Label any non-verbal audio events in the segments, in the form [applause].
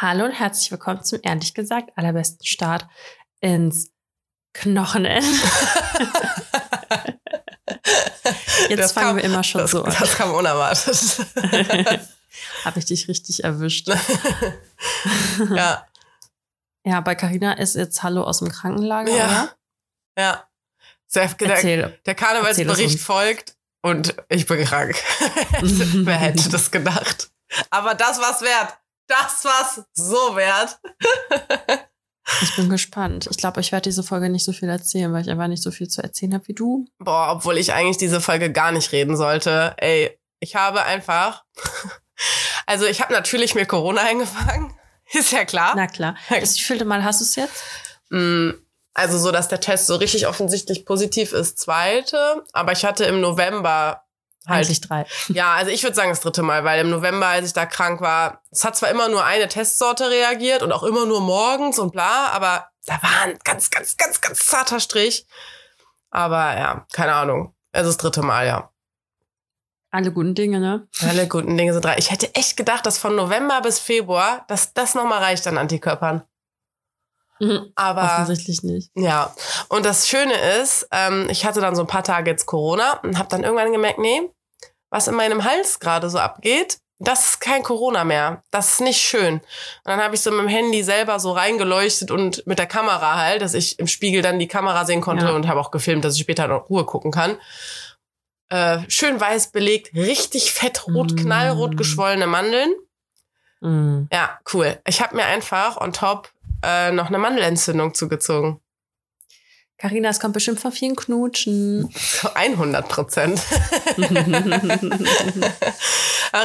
Hallo und herzlich willkommen zum ehrlich gesagt allerbesten Start ins Knochenende. [laughs] Jetzt Das fangen kam- wir immer schon Das, so an. das kam unerwartet. [laughs] Habe ich dich richtig erwischt. ja, Ja, bei Carina ist jetzt Hallo aus dem Krankenlager, Ja. oder? ja. Der, der, Erzähl. der Karnevalsbericht folgt und ich bin krank. [laughs] Wer hätte das gedacht? Aber das war's wert. Das war's so wert. Ich bin gespannt. Ich glaube, ich werde diese Folge nicht so viel erzählen, weil ich einfach nicht so viel zu erzählen habe wie du. Boah, obwohl ich eigentlich diese Folge gar nicht reden sollte. Ey, ich habe einfach. [laughs] Also, ich habe natürlich mir Corona eingefangen. [laughs] Ist ja klar. Na klar. [laughs] Das wievielte Mal hast du es jetzt? Mm, Also so, dass der Test so richtig offensichtlich positiv ist, zweite. Aber ich hatte im November halt. Eigentlich drei. Ja, also ich würde sagen das dritte Mal, weil im November, als ich da krank war, es hat zwar immer nur eine Testsorte reagiert und auch immer nur morgens und bla, aber da war ein ganz, ganz, ganz, ganz zarter Strich. Aber ja, keine Ahnung. Also das dritte Mal, ja. Alle guten Dinge, ne? Alle guten Dinge sind drei. Ich hätte echt gedacht, dass von November bis Februar, dass das nochmal reicht an Antikörpern. Mhm. Aber Offensichtlich nicht. Ja, und das Schöne ist, ähm, ich hatte dann so ein paar Tage jetzt Corona und habe dann irgendwann gemerkt, nee, was in meinem Hals gerade so abgeht, das ist kein Corona mehr. Das ist nicht schön. Und dann habe ich so mit dem Handy selber so reingeleuchtet und mit der Kamera halt, dass ich im Spiegel dann die Kamera sehen konnte Ja. und habe auch gefilmt, dass ich später noch Ruhe gucken kann. Äh, schön weiß belegt, richtig fett rot, Mm. knallrot geschwollene Mandeln. Mhm. Ja, cool. Ich habe mir einfach on top äh, noch eine Mandelentzündung zugezogen. Carina, es kommt bestimmt von vielen Knutschen. 100 Prozent. [laughs]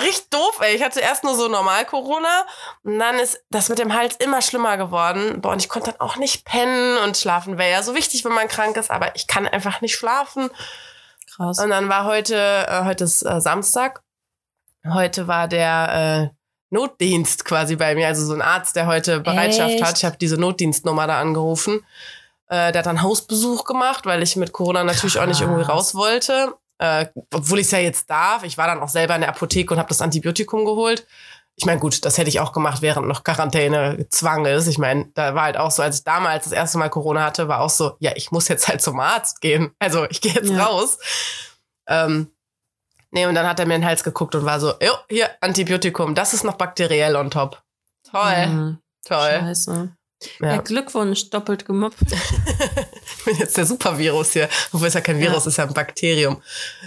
Richtig doof, ey. Ich hatte erst nur so normal Corona und dann ist das mit dem Hals immer schlimmer geworden. Boah, und ich konnte dann auch nicht pennen und schlafen wäre ja so wichtig, wenn man krank ist, aber ich kann einfach nicht schlafen. Krass. Und dann war heute, äh, heute ist äh, Samstag. Heute war der äh, Notdienst quasi bei mir, also so ein Arzt, der heute Bereitschaft hat. Echt? Ich habe diese Notdienstnummer da angerufen. Äh, der hat dann Hausbesuch gemacht, weil ich mit Corona natürlich auch nicht irgendwie Krass. raus wollte. Äh, obwohl ich es ja jetzt darf. Ich war dann auch selber in der Apotheke und habe das Antibiotikum geholt. Ich meine, gut, das hätte ich auch gemacht, während noch Quarantäne Zwang ist. Ich meine, da war halt auch so, als ich damals das erste Mal Corona hatte, war auch so, ja, ich muss jetzt halt zum Arzt gehen. Also ich gehe jetzt Ja. raus. Ähm, nee, und dann hat er mir in den Hals geguckt und war so, jo, hier, Antibiotikum, das ist noch bakteriell on top. Toll, Mhm. toll. Scheiße. Ja. Ja. Glückwunsch, doppelt gemobbt. ich [laughs] bin jetzt der Supervirus hier. Obwohl es ja kein Virus Ja. ist, ja ein Bakterium.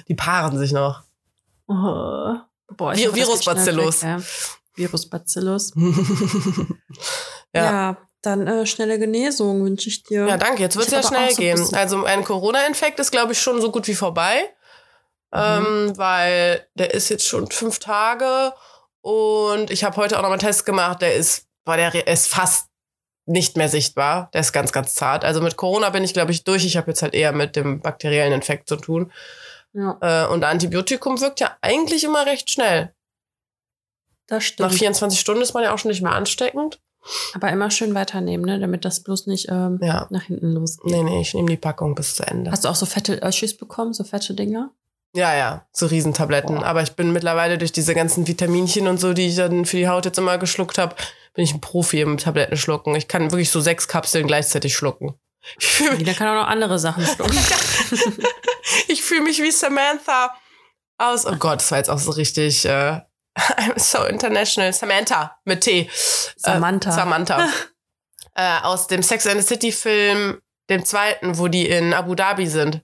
Die paaren sich noch. Oh. Boah, Vi- das geht Virusbacillus. ja. Virusbacillus. [laughs] ja. Ja, dann äh, schnelle Genesung wünsche ich dir. Ja, danke. Jetzt wird es Ich ja schnell so gehen. Also ein Corona-Infekt ist, glaube ich, schon so gut wie vorbei. Ähm, weil der ist jetzt schon fünf Tage und ich habe heute auch noch mal einen Test gemacht. Der ist, boah, der ist fast nicht mehr sichtbar. Der ist ganz, ganz zart. Also mit Corona bin ich, glaube ich, durch. Ich habe jetzt halt eher mit dem bakteriellen Infekt zu tun. Ja, Äh, und Antibiotikum wirkt ja eigentlich immer recht schnell. das Nach stimmt. 24 Stunden ist man ja auch schon nicht mehr ansteckend. Aber immer schön weiternehmen, ne? damit das bloß nicht ähm, Ja. nach hinten losgeht. Nee, nee, ich nehme die Packung bis zu Ende. Hast du auch so fette Öschis bekommen, so fette Dinger? Ja, ja, so Riesentabletten. Boah. Aber ich bin mittlerweile durch diese ganzen Vitaminchen und so, die ich dann für die Haut jetzt immer geschluckt habe, bin ich ein Profi im Tablettenschlucken. Ich kann wirklich so sechs Kapseln gleichzeitig schlucken. Ich fühle Jeder kann auch noch andere Sachen schlucken. [laughs] ich fühl mich wie Samantha aus. Oh Gott, das war jetzt auch so richtig. Äh, I'm so international. Samantha mit T. Samantha. Äh, Samantha. [laughs] äh, aus dem Sex and the City Film, dem zweiten, wo die in Abu Dhabi sind.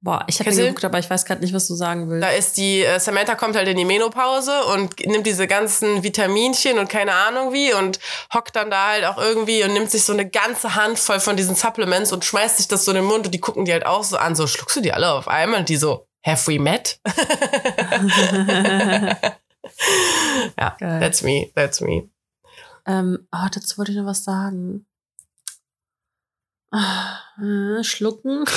Boah, ich habe geguckt, aber ich weiß gerade nicht, was du sagen willst. Da ist die, äh, Samantha kommt halt in die Menopause und nimmt diese ganzen Vitaminchen und keine Ahnung wie und hockt dann da halt auch irgendwie und nimmt sich so eine ganze Handvoll von diesen Supplements und schmeißt sich das so in den Mund und die gucken die halt auch so an, so schluckst du die alle auf einmal und die so, have we met? ja, Geil. that's me, that's me. ähm, oh, dazu wollte ich noch was sagen. Ah, äh, schlucken. [laughs]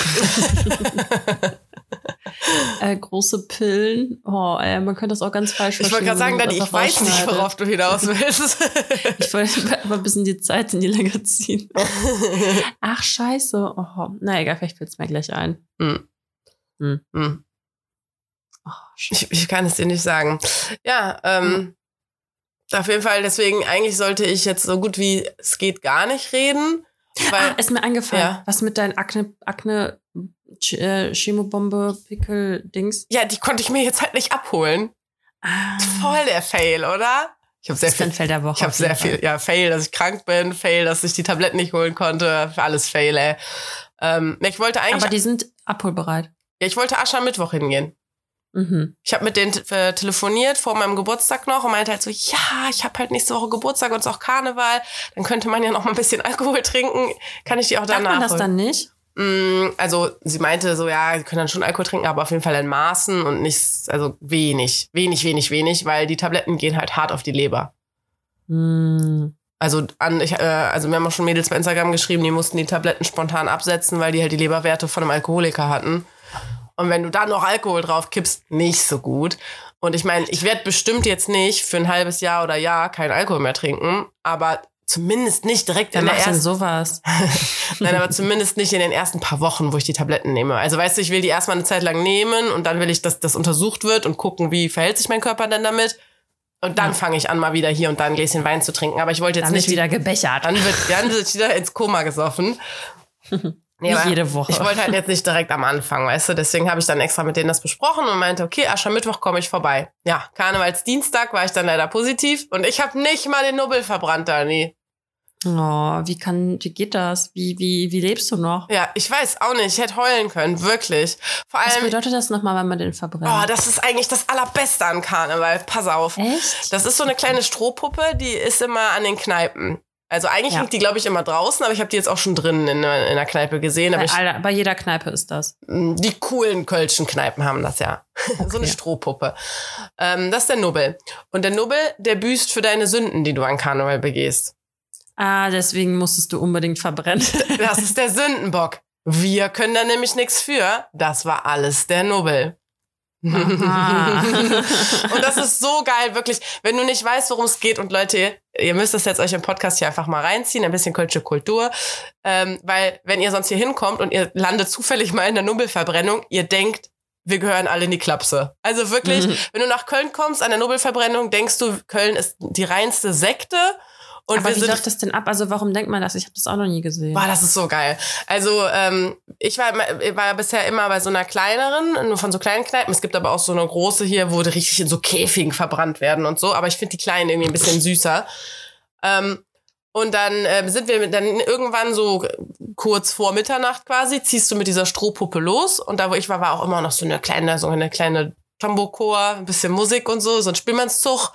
äh, große Pillen. Oh, ey, man könnte das auch ganz falsch Ich wollte gerade sagen, Dani, ich weiß nicht, worauf du hinaus willst. [laughs] Ich wollte mal ein bisschen die Zeit in die Länge ziehen. [laughs] Ach, scheiße. Oh, na egal, vielleicht fällt es mir gleich ein. Hm. Hm. Hm. Oh. Ich, ich kann es dir nicht sagen. Ja, ähm, Auf jeden Fall, deswegen eigentlich sollte ich jetzt so gut wie es geht gar nicht reden. Weil, ah, ist mir eingefallen. Ja. Was mit deinen Akne, Akne, äh, Chemobombe, Pickel, Dings? ja, die konnte ich mir jetzt halt nicht abholen. Ah, Voll der Fail, oder? Ich habe sehr viel, der Woche. ich habe sehr viel, ja, Fail, dass ich krank bin, Fail, dass ich die Tabletten nicht holen konnte, alles Fail, ey. Ähm, ich wollte eigentlich, Aber die sind abholbereit. ja, ich wollte Aschermittwoch hingehen. Mhm. Ich habe mit denen äh, telefoniert vor meinem Geburtstag noch und meinte halt so, ja, ich habe halt nächste Woche Geburtstag und es ist auch Karneval, dann könnte man ja noch mal ein bisschen [laughs] Alkohol trinken, kann ich die auch Darf danach man das dann nicht? Mm, Also sie meinte so, ja, sie können dann schon Alkohol trinken, aber auf jeden Fall in Maßen und nicht, also wenig, wenig, wenig, wenig, weil die Tabletten gehen halt hart auf die Leber. Hm. Also an, ich, äh, also wir haben auch schon Mädels bei Instagram geschrieben, die mussten die Tabletten spontan absetzen, weil die halt die Leberwerte von einem Alkoholiker hatten. Und wenn du dann noch Alkohol drauf kippst, nicht so gut. Und ich meine, ich werde bestimmt jetzt nicht für ein halbes Jahr oder Jahr keinen Alkohol mehr trinken, aber zumindest nicht direkt Wer in der macht denn ersten sowas? [laughs] Nein, aber zumindest nicht in den ersten paar Wochen, wo ich die Tabletten nehme. Also weißt du, ich will die erstmal eine Zeit lang nehmen und dann will ich, dass das untersucht wird und gucken, wie verhält sich mein Körper denn damit. Und dann Ja. fange ich an, mal wieder hier und da ein Gläschen Wein zu trinken. Aber ich wollte jetzt Dann nicht ist wieder gebechert. Dann wird, dann wird wieder ins Koma gesoffen. [laughs] Nee, jede Woche. Ich wollte halt jetzt nicht direkt am Anfang, weißt du? Deswegen habe ich dann extra mit denen das besprochen und meinte, okay, Aschermittwoch komme ich vorbei. Ja, Karnevalsdienstag war ich dann leider positiv und ich habe nicht mal den Nubbel verbrannt, Dani. Oh, wie kann, wie geht das? Wie, wie, wie lebst du noch? Ja, ich weiß auch nicht. Ich hätte heulen können, wirklich. Vor Was allem, bedeutet das nochmal, wenn man den verbrennt? oh, das ist eigentlich das Allerbeste an Karneval. Pass auf. Echt? Das ist so eine kleine Strohpuppe, die ist immer an den Kneipen. Also eigentlich Ja. hängt die, glaube ich, immer draußen, aber ich habe die jetzt auch schon drinnen in, der- in der Kneipe gesehen. Aber bei, ich, aller, bei jeder Kneipe ist das. die coolen kölschen Kneipen haben das ja. [laughs] so eine Okay. Strohpuppe. Ähm, das ist der Nubbel. Und der Nubbel, der büßt für deine Sünden, die du an Karneval begehst. Ah, deswegen musstest du unbedingt verbrennen. Das ist der [laughs] Sündenbock. Wir können da nämlich nichts für. Das war alles der Nubbel. [laughs] Und das ist so geil, wirklich. Wenn du nicht weißt, worum es geht und Leute, ihr müsst das jetzt euch im Podcast hier einfach mal reinziehen, ein bisschen kölsche Kultur, ähm, weil wenn ihr sonst hier hinkommt und ihr landet zufällig mal in der Nubbelverbrennung, ihr denkt, wir gehören alle in die Klapse. Also wirklich, Mhm. wenn du nach Köln kommst an der Nubbelverbrennung, denkst du, Köln ist die reinste Sekte. Und Aber wie läuft das denn ab? Also warum denkt man das? Ich habe das auch noch nie gesehen. Boah, das ist so geil. Also ähm, ich war, war bisher immer bei so einer kleineren, nur von so kleinen Kneipen. Es gibt aber auch so eine große hier, wo die richtig in so Käfigen verbrannt werden und so. Aber ich finde die kleinen irgendwie ein bisschen süßer. Ähm, und dann ähm, sind wir mit, dann irgendwann so kurz vor Mitternacht quasi, ziehst du mit dieser Strohpuppe los. Und da, wo ich war, war auch immer noch so eine kleine, so eine kleine Tambourchor, ein bisschen Musik und so, so ein Spielmannszug.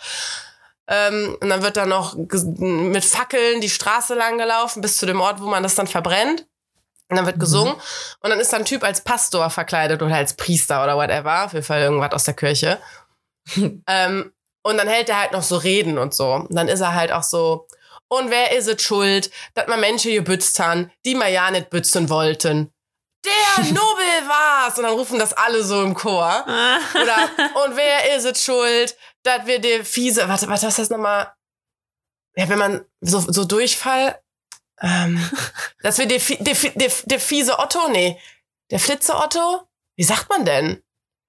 Ähm, und dann wird da noch mit Fackeln die Straße lang gelaufen bis zu dem Ort, wo man das dann verbrennt. Und dann wird Mhm. gesungen. Und dann ist da ein Typ als Pastor verkleidet oder als Priester oder whatever. Auf jeden Fall irgendwas aus der Kirche. [laughs] ähm, und dann hält er halt noch so Reden und so. Und dann ist er halt auch so, und wer is es schuld, dass man Menschen gebützt han, die man ja nicht bützen wollten? Der [laughs] Nobel war's! Und dann rufen das alle so im Chor. [laughs] Oder, und wer ist es schuld, dass wir der fiese, warte, was heißt das nochmal? Ja, wenn man so, so Durchfall, ähm, [laughs] dass wir der, der, der, der fiese Otto, nee, der Flitze Otto? Wie sagt man denn?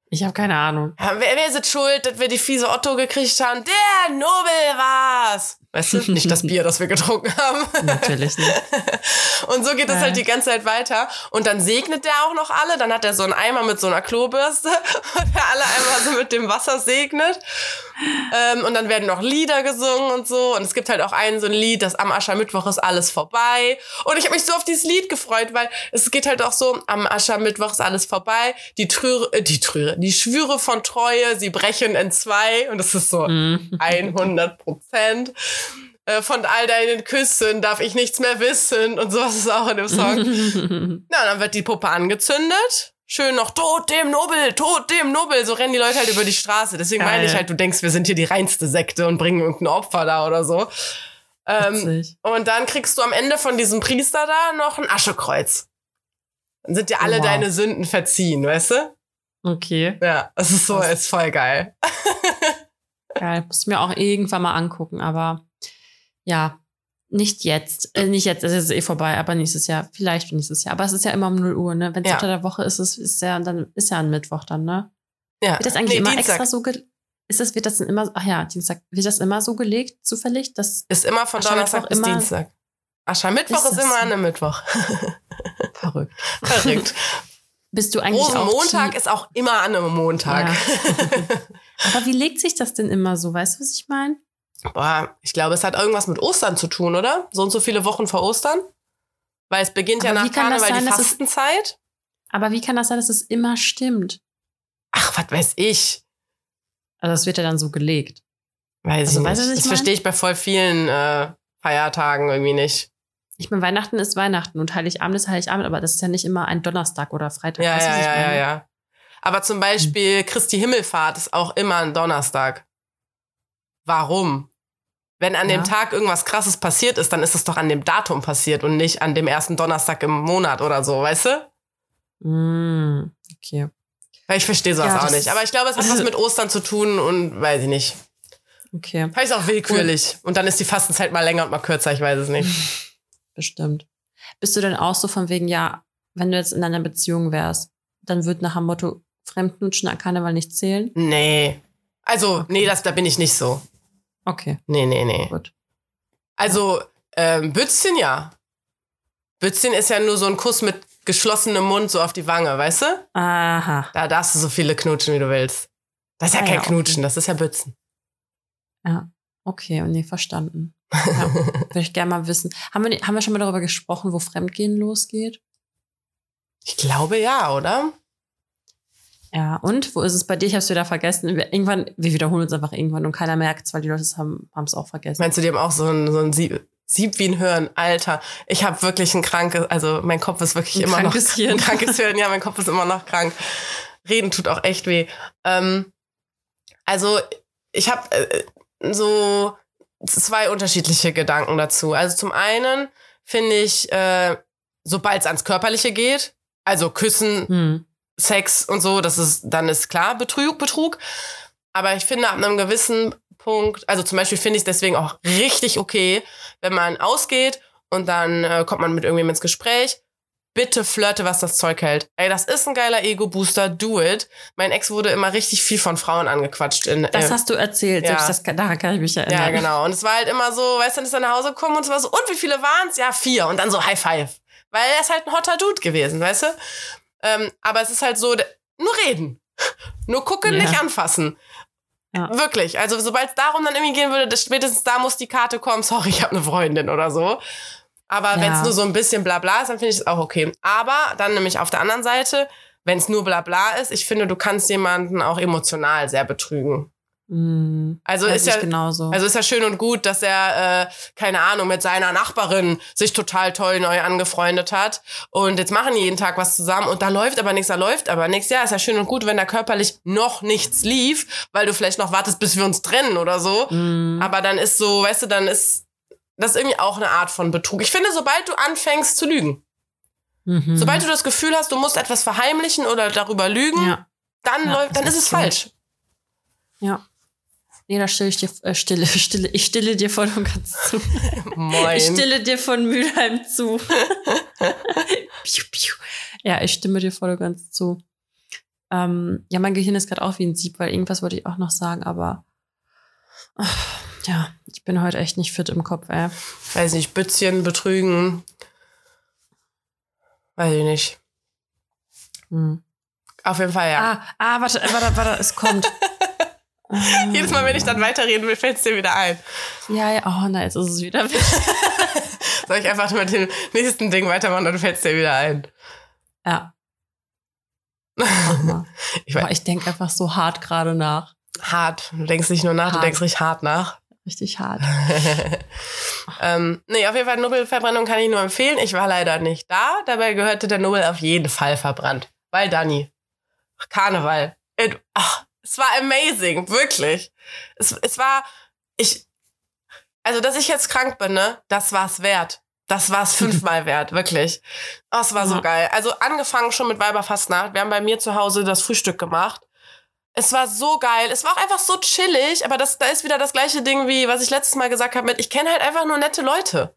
Ich habe keine Ahnung. Ja, wer, wer ist es schuld, dass wir die fiese Otto gekriegt haben? Der Nobel war's! Weißt du, nicht das Bier, das wir getrunken haben. [laughs] Natürlich nicht. [laughs] Und so geht es Ja. halt die ganze Zeit weiter. Und dann segnet der auch noch alle. Dann hat er so einen Eimer mit so einer Klobürste, [laughs] wo der alle einmal so mit dem Wasser segnet. Ähm, und dann werden noch Lieder gesungen und so. Und es gibt halt auch ein so ein Lied, das am Aschermittwoch ist alles vorbei. Und ich habe mich so auf dieses Lied gefreut, weil es geht halt auch so, am Aschermittwoch ist alles vorbei. Die Trüre, äh, die Trüre, die Schwüre von Treue, sie brechen in zwei. Und das ist so Mhm. 100 Prozent. Äh, Von all deinen Küssen darf ich nichts mehr wissen und sowas ist auch in dem Song. [laughs] Na, dann wird die Puppe angezündet. Schön noch Tod dem Nobel, Tod dem Nobel. So rennen die Leute halt über die Straße. Deswegen Geil. meine ich halt, du denkst, wir sind hier die reinste Sekte und bringen irgendein Opfer da oder so. Ähm, und dann kriegst du am Ende von diesem Priester da noch ein Aschekreuz. Dann sind dir alle Wow. deine Sünden verziehen, weißt du? Okay, Ja, das ist so, Krass. ist voll geil. [laughs] geil. Muss ich mir auch irgendwann mal angucken, aber ja, nicht jetzt. Äh, nicht jetzt, es ist eh vorbei, aber nächstes Jahr. Vielleicht nächstes Jahr. Aber es ist ja immer um 0 Uhr, ne? Wenn es Ja. unter der Woche ist, ist, ist ja, dann ist ja ein Mittwoch dann, ne? Ja. Wird das eigentlich Nee, immer Dienstag. extra so ge ist das, wird das denn immer, ach ja, Dienstag, wird das immer so gelegt, zufällig? Das Ist immer von Donnerstag bis immer- Dienstag. Aschermittwoch Ist ist, immer an einem Mittwoch. [laughs] verrückt. Verrückt. [laughs] Bist du eigentlich auch Rosenmontag Team- ist auch immer an einem Montag. [laughs] Aber wie legt sich das denn immer so? Weißt du, was ich meine? Boah, ich glaube, es hat irgendwas mit Ostern zu tun, oder? So und so viele Wochen vor Ostern? Weil es beginnt ja Aber nach kann das Karneval die sein, es- Fastenzeit. Aber wie kann das sein, dass es immer stimmt? Ach, was weiß ich. Also das wird ja dann so gelegt. Weiß Also, ich weißt nicht. ich das verstehe ich bei voll vielen äh, Feiertagen irgendwie nicht. Ich meine, Weihnachten ist Weihnachten und Heiligabend ist Heiligabend, aber das ist ja nicht immer ein Donnerstag oder Freitag. Ja, ja, ja, ja, ja. Aber zum Beispiel Christi Himmelfahrt ist auch immer ein Donnerstag. Warum? Wenn an dem Ja. Tag irgendwas krasses passiert ist, dann ist es doch an dem Datum passiert und nicht an dem ersten Donnerstag im Monat oder so, weißt du? Mm, okay. Ich verstehe sowas Ja, auch nicht. Aber ich glaube, es hat was mit Ostern zu tun und weiß ich nicht. Okay, Vielleicht auch willkürlich. Und, dann ist die Fastenzeit mal länger und mal kürzer, ich weiß es nicht. [laughs] bestimmt. Bist du denn auch so von wegen, ja, wenn du jetzt in einer Beziehung wärst, dann wird nach dem Motto Fremdnutschen an Karneval nicht zählen? Nee. Also, nee, das, da bin ich nicht so. Okay, Nee, nee, nee. gut. Also, ähm, Bützchen ja. Bützchen ist ja nur so ein Kuss mit geschlossenem Mund so auf die Wange, weißt du? Aha. Da darfst du so viele knutschen, wie du willst. Das ist ja Ah, kein ja, okay. Knutschen, das ist ja Bützen. Ja, okay, nee, verstanden. Ja, [laughs] würde ich gerne mal wissen. Haben wir, haben wir schon mal darüber gesprochen, wo Fremdgehen losgeht? Ich glaube ja, oder? Ja, und wo ist es bei dir? Ich habe es wieder vergessen. Wir- Irgendwann, wir wiederholen uns einfach irgendwann und keiner merkt es, weil die Leute haben es auch vergessen. Meinst du, die haben auch so ein, so ein Sieb, Sieb wie ein Hirn? Alter, ich habe wirklich ein krankes, also mein Kopf ist wirklich Ein immer noch krankes Hirn. ein krankes Hirn. Ja, mein Kopf ist immer noch krank. Reden tut auch echt weh. Ähm, also ich habe äh, so zwei unterschiedliche Gedanken dazu. Also zum einen finde ich, äh, sobald es ans Körperliche geht, also Küssen, Hm. Sex und so, das ist, dann ist klar Betrug, Betrug. Aber ich finde, ab einem gewissen Punkt, also zum Beispiel finde ich es deswegen auch richtig okay, wenn man ausgeht und dann äh, kommt man mit irgendjemandem ins Gespräch. Bitte flirte, was das Zeug hält. Ey, das ist ein geiler Ego-Booster, do it. Mein Ex wurde immer richtig viel von Frauen angequatscht. In, Das äh, hast du erzählt. ja. Selbst das, kann- daran kann ich mich erinnern. ja, genau. Und es war halt immer so, weißt du, dann ist er nach Hause gekommen und es war so, und wie viele waren es? Ja, vier. Und dann so High Five. Weil er ist halt ein hotter Dude gewesen, weißt du? Ähm, aber es ist halt so, nur reden. Nur gucken, Ja. nicht anfassen. Ja. Wirklich. Also sobald es darum dann irgendwie gehen würde, das, spätestens da muss die Karte kommen, [laughs] sorry, ich habe eine Freundin oder so. Aber Ja. wenn es nur so ein bisschen Blabla ist, dann finde ich es auch okay. Aber dann nämlich auf der anderen Seite, wenn es nur Blabla ist, ich finde, du kannst jemanden auch emotional sehr betrügen. Hm. Also ist ja, genauso. also ist ja schön und gut, dass er, äh, keine Ahnung, mit seiner Nachbarin sich total toll neu angefreundet hat. Und jetzt machen die jeden Tag was zusammen und da läuft aber nichts, da läuft aber nichts. Ja, ist ja schön und gut, wenn da körperlich noch nichts lief, weil du vielleicht noch wartest, bis wir uns trennen oder so. Hm. Aber dann ist so, weißt du, dann ist das irgendwie auch eine Art von Betrug. Ich finde, sobald du anfängst zu lügen, Mhm. sobald du das Gefühl hast, du musst etwas verheimlichen oder darüber lügen, ja. dann, Ja, läuft, dann ist es so. falsch. Ja. Nee, da stille ich dir, äh, stille, [laughs] stille, ich stille dir voll und ganz zu. Moin. Ich stille dir von Mülheim zu. [laughs] piu, piu. Ja, ich stimme dir voll und ganz zu. Ähm, ja, mein Gehirn ist gerade auch wie ein Sieb, weil irgendwas wollte ich auch noch sagen, aber ach, ja, ich bin heute echt nicht fit im Kopf, ey. weiß nicht, Bützchen betrügen. Weiß ich nicht. Hm. Auf jeden Fall, ja. Ah, ah, warte, warte, warte, es kommt. [laughs] [laughs] Jedes Mal, wenn ich dann weiterreden will, fällt es dir wieder ein. Ja, ja, oh nein, jetzt ist es wieder. [laughs] Soll ich einfach mit dem nächsten Ding weitermachen, dann fällt es dir wieder ein. Ja. [laughs] Ich weiß, ich denke einfach so hart gerade nach. hart. Du denkst nicht nur nach, du Hart. denkst richtig hart nach. Richtig hart. ähm, nee, auf jeden Fall Nobelverbrennung kann ich nur empfehlen. Ich war leider nicht da. Dabei gehörte der Nobel auf jeden Fall verbrannt. Weil Dani. Karneval. It, ach, es war amazing, wirklich. Es, es war, ich, also, dass ich jetzt krank bin, ne, das war's wert. Das war's [laughs] fünfmal wert, wirklich. Oh, es war so Ja. geil. Also angefangen schon mit Weiberfastnacht. Wir haben bei mir zu Hause das Frühstück gemacht. Es war so geil. Es war auch einfach so chillig, aber das, da ist wieder das gleiche Ding, wie was ich letztes Mal gesagt habe mit, ich kenne halt einfach nur nette Leute.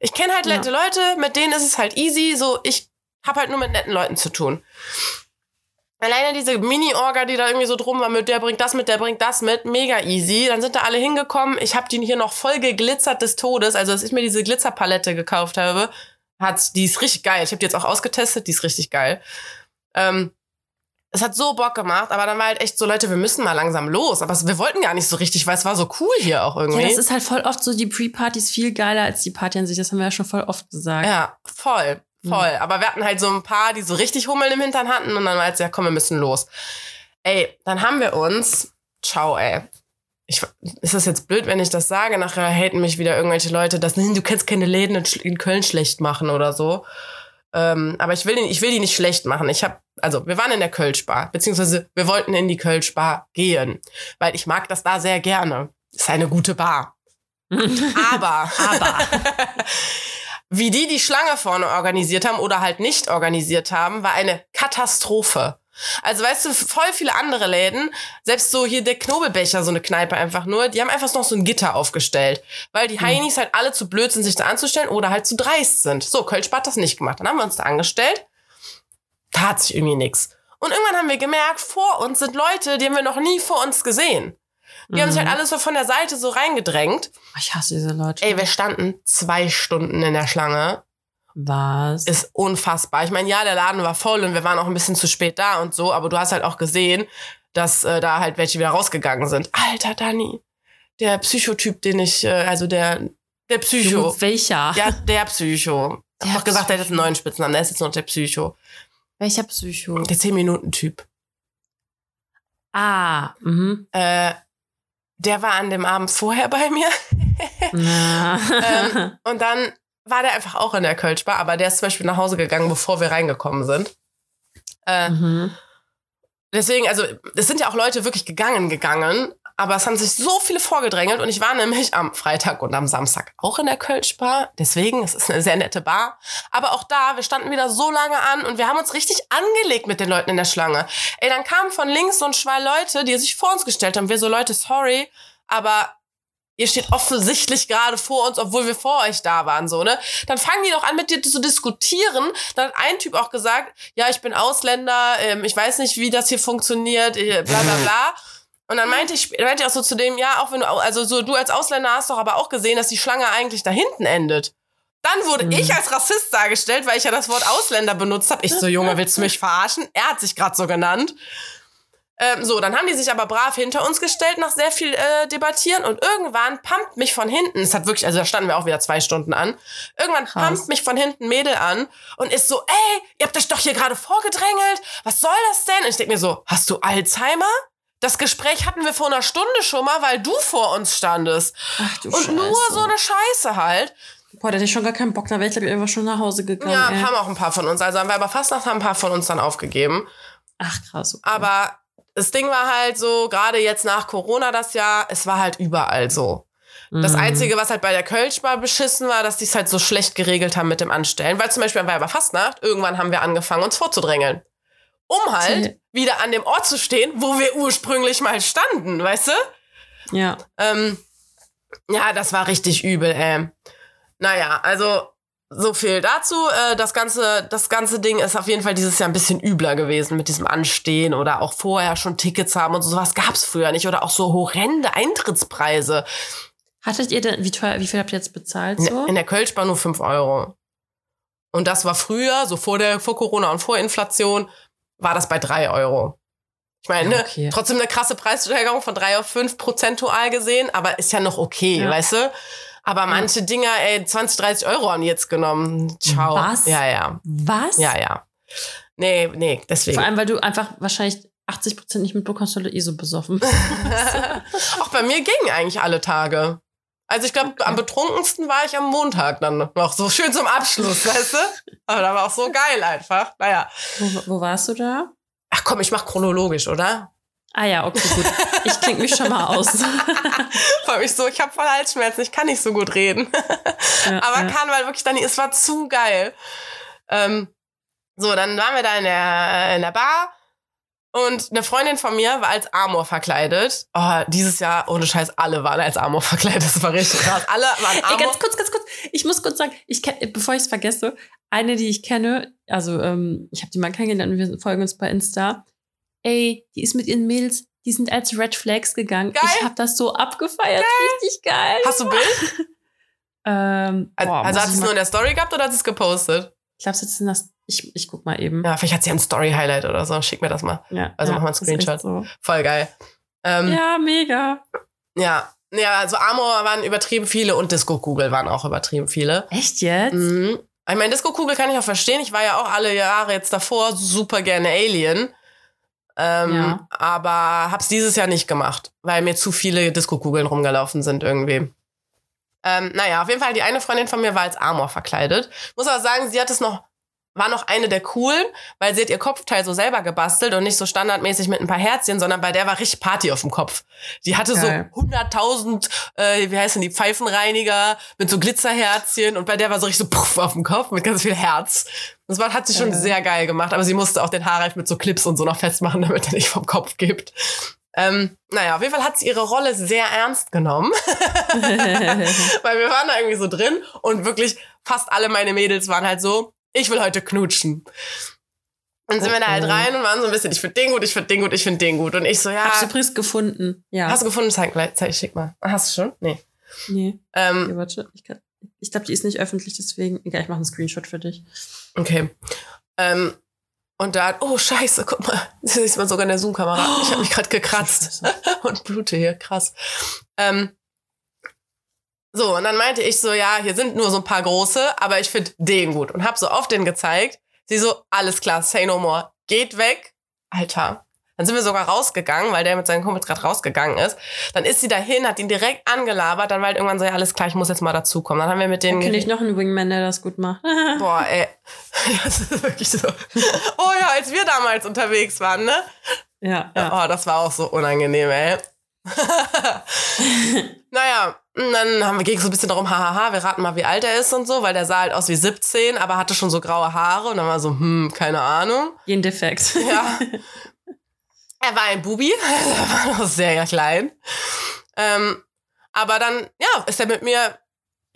Ich kenne halt Ja. nette Leute, mit denen ist es halt easy. So, ich habe halt nur mit netten Leuten zu tun. Alleine diese Mini-Orga, die da irgendwie so drum war, mit der bringt das mit, der bringt das mit, mega easy. Dann sind da alle hingekommen. Ich habe die hier noch voll geglitzert des Todes. Also, als ich mir diese Glitzerpalette gekauft habe, hat, die ist richtig geil. Ich habe die jetzt auch ausgetestet, die ist richtig geil. Ähm, es hat so Bock gemacht, aber dann war halt echt so, Leute, wir müssen mal langsam los. Aber wir wollten gar nicht so richtig, weil es war so cool hier auch irgendwie. Ja, das ist halt voll oft so, die Pre-Partys viel geiler als die Party an sich. Das haben wir ja schon voll oft gesagt. Ja, voll. Voll. Mhm. Aber wir hatten halt so ein paar, die so richtig Hummeln im Hintern hatten und dann war jetzt, ja, komm, wir müssen los. Ey, dann haben wir uns, ciao, ey. Ich, ist das jetzt blöd, wenn ich das sage? Nachher haten mich wieder irgendwelche Leute, dass du kannst keine Läden in Köln schlecht machen oder so. Ähm, aber ich will, die, ich will die nicht schlecht machen. Ich habe, also wir waren in der Kölschbar, beziehungsweise wir wollten in die Kölschbar gehen, weil ich mag das da sehr gerne. Ist eine gute Bar. [laughs] aber, aber [laughs] Wie die die Schlange vorne organisiert haben oder halt nicht organisiert haben, war eine Katastrophe. Also weißt du, voll viele andere Läden, selbst so hier der Knobelbecher, so eine Kneipe einfach nur, die haben einfach noch so ein Gitter aufgestellt, weil die hm. Heinis halt alle zu blöd sind, sich da anzustellen oder halt zu dreist sind. So, Kölsch hat das nicht gemacht. Dann haben wir uns da angestellt, tat sich irgendwie nix. Und irgendwann haben wir gemerkt, vor uns sind Leute, die haben wir noch nie vor uns gesehen. Die mhm. haben sich halt alles so von der Seite so reingedrängt. Ich hasse diese Leute. Ey, wir standen zwei Stunden in der Schlange. Was? Ist unfassbar. Ich meine, ja, der Laden war voll und wir waren auch ein bisschen zu spät da und so, aber du hast halt auch gesehen, dass äh, da halt welche wieder rausgegangen sind. Alter, Dani. Der Psychotyp, den ich, äh, also der, der Psycho. Du, welcher? Ja, der Psycho. Ich hab doch gesagt, der hat einen neuen Spitznamen, der ist jetzt noch der Psycho. Welcher Psycho? Der 10-Minuten-Typ. Ah, mhm. Äh, der war an dem Abend vorher bei mir. [laughs] ähm, und dann war der einfach auch in der Kölschbar, aber der ist zum Beispiel nach Hause gegangen, bevor wir reingekommen sind. Äh, mhm. Deswegen, also es sind ja auch Leute wirklich gegangen, gegangen, aber es haben sich so viele vorgedrängelt und ich war nämlich am Freitag und am Samstag auch in der Kölschbar. Deswegen, es ist eine sehr nette Bar. Aber auch da, wir standen wieder so lange an und wir haben uns richtig angelegt mit den Leuten in der Schlange. Ey, dann kamen von links so ein Schwall Leute, die sich vor uns gestellt haben. Wir so, Leute, sorry, aber ihr steht offensichtlich gerade vor uns, obwohl wir vor euch da waren, so, ne? Dann fangen die doch an, mit dir zu diskutieren. Dann hat ein Typ auch gesagt, ja, ich bin Ausländer, ähm, ich weiß nicht, wie das hier funktioniert, äh, bla bla bla. [laughs] Und dann meinte ich, meinte ich auch so zu dem, ja, auch wenn du, also so du als Ausländer hast doch aber auch gesehen, dass die Schlange eigentlich da hinten endet. Dann wurde mhm. ich als Rassist dargestellt, weil ich ja das Wort Ausländer benutzt habe. Ich so, Junge, willst du mich verarschen? Er hat sich gerade so genannt. Ähm, so, dann haben die sich aber brav hinter uns gestellt nach sehr viel äh, Debattieren und irgendwann pumpt mich von hinten, es hat wirklich, also da standen wir auch wieder zwei Stunden an, irgendwann Krass. pumpt mich von hinten Mädel an und ist so, ey, ihr habt euch doch hier gerade vorgedrängelt, was soll das denn? Und ich denk mir so, hast du Alzheimer? Das Gespräch hatten wir vor einer Stunde schon mal, weil du vor uns standest. Ach du Und Scheiße. nur so eine Scheiße halt. Boah, da hätte ich schon gar keinen Bock, da wäre ich glaube ich irgendwann schon nach Hause gegangen. Ja, ey. haben auch ein paar von uns. Also haben wir aber fast nach ein paar von uns dann aufgegeben. Ach krass. Okay. Aber das Ding war halt so, gerade jetzt nach Corona das Jahr, es war halt überall so. Das mhm. Einzige, was halt bei der Kölschbar beschissen war, dass die es halt so schlecht geregelt haben mit dem Anstellen. Weil zum Beispiel bei der Fastnacht, irgendwann haben wir angefangen, uns vorzudrängeln um halt wieder an dem Ort zu stehen, wo wir ursprünglich mal standen, weißt du? Ja. Ähm, ja, das war richtig übel, ey. Naja, also so viel dazu. Äh, das ganze, das ganze Ding ist auf jeden Fall dieses Jahr ein bisschen übler gewesen mit diesem Anstehen oder auch vorher schon Tickets haben und so. sowas gab's früher nicht oder auch so horrende Eintrittspreise. Hattet ihr denn, wie teuer, wie viel habt ihr jetzt bezahlt so? In der Kölschbar nur 5 Euro. Und das war früher, so vor der, vor Corona und vor Inflation, war das bei drei Euro. Ich meine, ja, okay. trotzdem eine krasse Preissteigerung von drei auf fünf prozentual gesehen, aber ist ja noch okay, ja. weißt du? Aber manche Dinger, ey, 20, 30 Euro haben die jetzt genommen. Ciao. Was? Ja, ja. Was? Ja, ja. Nee, nee, deswegen. Vor allem, weil du einfach wahrscheinlich 80 Prozent nicht mitbekommst, weil du eh so besoffen [laughs] Auch bei mir gingen eigentlich alle Tage. Also ich glaube, okay. am betrunkensten war ich am Montag dann noch so schön zum Abschluss, weißt du? Aber da war auch so geil einfach. Naja. Wo, wo warst du da? Ach komm, ich mach chronologisch, oder? Ah ja, okay, gut. Ich klinge mich schon mal aus. [laughs] Vor allem ich so, ich habe voll Halsschmerzen, ich kann nicht so gut reden. Ja, [laughs] Aber ja. kann, weil wirklich dann, es war zu geil. Ähm, so, dann waren wir da in der, in der Bar und eine Freundin von mir war als Amor verkleidet. Oh, dieses Jahr, ohne Scheiß, alle waren als Amor verkleidet. Das war richtig krass. Alle waren Amor. Ey, ganz kurz, ganz kurz. Ich muss kurz sagen, ich kenn, bevor ich es vergesse, eine, die ich kenne, also ähm, ich habe die mal kennengelernt und wir folgen uns bei Insta. ey, die ist mit ihren Mädels, die sind als Red Flags gegangen. Geil. Ich habe das so abgefeiert. Richtig geil. Hast du Bild? [laughs] Ähm, Also, boah, also hat es nur in der Story gehabt oder hat es gepostet? Ich glaube, jetzt sind das. Ich, ich guck mal eben. Ja, vielleicht hat sie ein Story-Highlight oder so. Schick mir das mal. Ja, Also ja, mach mal einen Screenshot. So. Voll geil. Ähm, ja. Ja, mega. ja. also Amor waren übertrieben viele und Disco-Kugel waren auch übertrieben viele. Echt jetzt? Mhm. Ich meine, Disco-Kugel kann ich auch verstehen. Ich war ja auch alle Jahre jetzt davor super gerne Alien. Ähm, Ja. Aber hab's dieses Jahr nicht gemacht, weil mir zu viele Disco-Kugeln rumgelaufen sind irgendwie. Ähm, naja, auf jeden Fall, die eine Freundin von mir war als Amor verkleidet. Muss aber sagen, sie hat es noch, war noch eine der coolen, weil sie hat ihr Kopfteil so selber gebastelt und nicht so standardmäßig mit ein paar Herzchen, sondern bei der war richtig Party auf dem Kopf. Die hatte Geil. so 100.000, äh, wie heißen die, Pfeifenreiniger mit so Glitzerherzchen und bei der war so richtig so puff auf dem Kopf mit ganz viel Herz. Das war, hat sie schon Geil. sehr geil gemacht, aber sie musste auch den Haarreif mit so Clips und so noch festmachen, damit er nicht vom Kopf gibt. Ähm, naja, auf jeden Fall hat sie ihre Rolle sehr ernst genommen, [laughs] weil wir waren da irgendwie so drin und wirklich fast alle meine Mädels waren halt so, ich will heute knutschen. Und sind wir da halt Oh, oh. rein und waren so ein bisschen, ich finde den gut, ich finde den gut, ich finde den gut. Und ich so, ja, Hab's übrigens gefunden. Ja. hast du gefunden? Zeig gleich, zeig, schick mal. Hast du schon? Nee. nee. Ähm, Okay, warte. Ich, kann- ich glaube, die ist nicht öffentlich, deswegen. Egal, ich mache einen Screenshot für dich. Okay. Ähm, und dann, oh scheiße, guck mal, [laughs] das sieht man sogar in der Zoom-Kamera. Ich habe mich gerade gekratzt [laughs] und blute hier, krass. Ähm, so, und dann meinte ich so, ja, hier sind nur so ein paar große, aber ich finde den gut. Und hab so auf den gezeigt. Sie so, alles klar, say no more. Geht weg. Alter. Dann sind wir sogar rausgegangen, weil der mit seinen Kumpels gerade rausgegangen ist. Dann ist sie dahin, hat ihn direkt angelabert. Dann war halt irgendwann so, ja, alles klar, ich muss jetzt mal dazukommen. Dann haben wir mit Dann denen... kenne ich noch einen Wingman, der das gut macht. [laughs] Boah, ey. [laughs] Das ist wirklich so. Oh ja, als wir damals unterwegs waren, ne? ja, ja. Oh, das war auch so unangenehm, ey. [laughs] naja, und dann haben wir ging so ein bisschen darum, hahaha, wir raten mal, wie alt er ist und so, weil der sah halt aus wie 17, aber hatte schon so graue Haare und dann war so, hm, keine Ahnung. Gendefekt. Ja. [laughs] er war ein Bubi, [laughs] er war noch sehr klein. Ähm, aber dann, ja, ist er mit mir,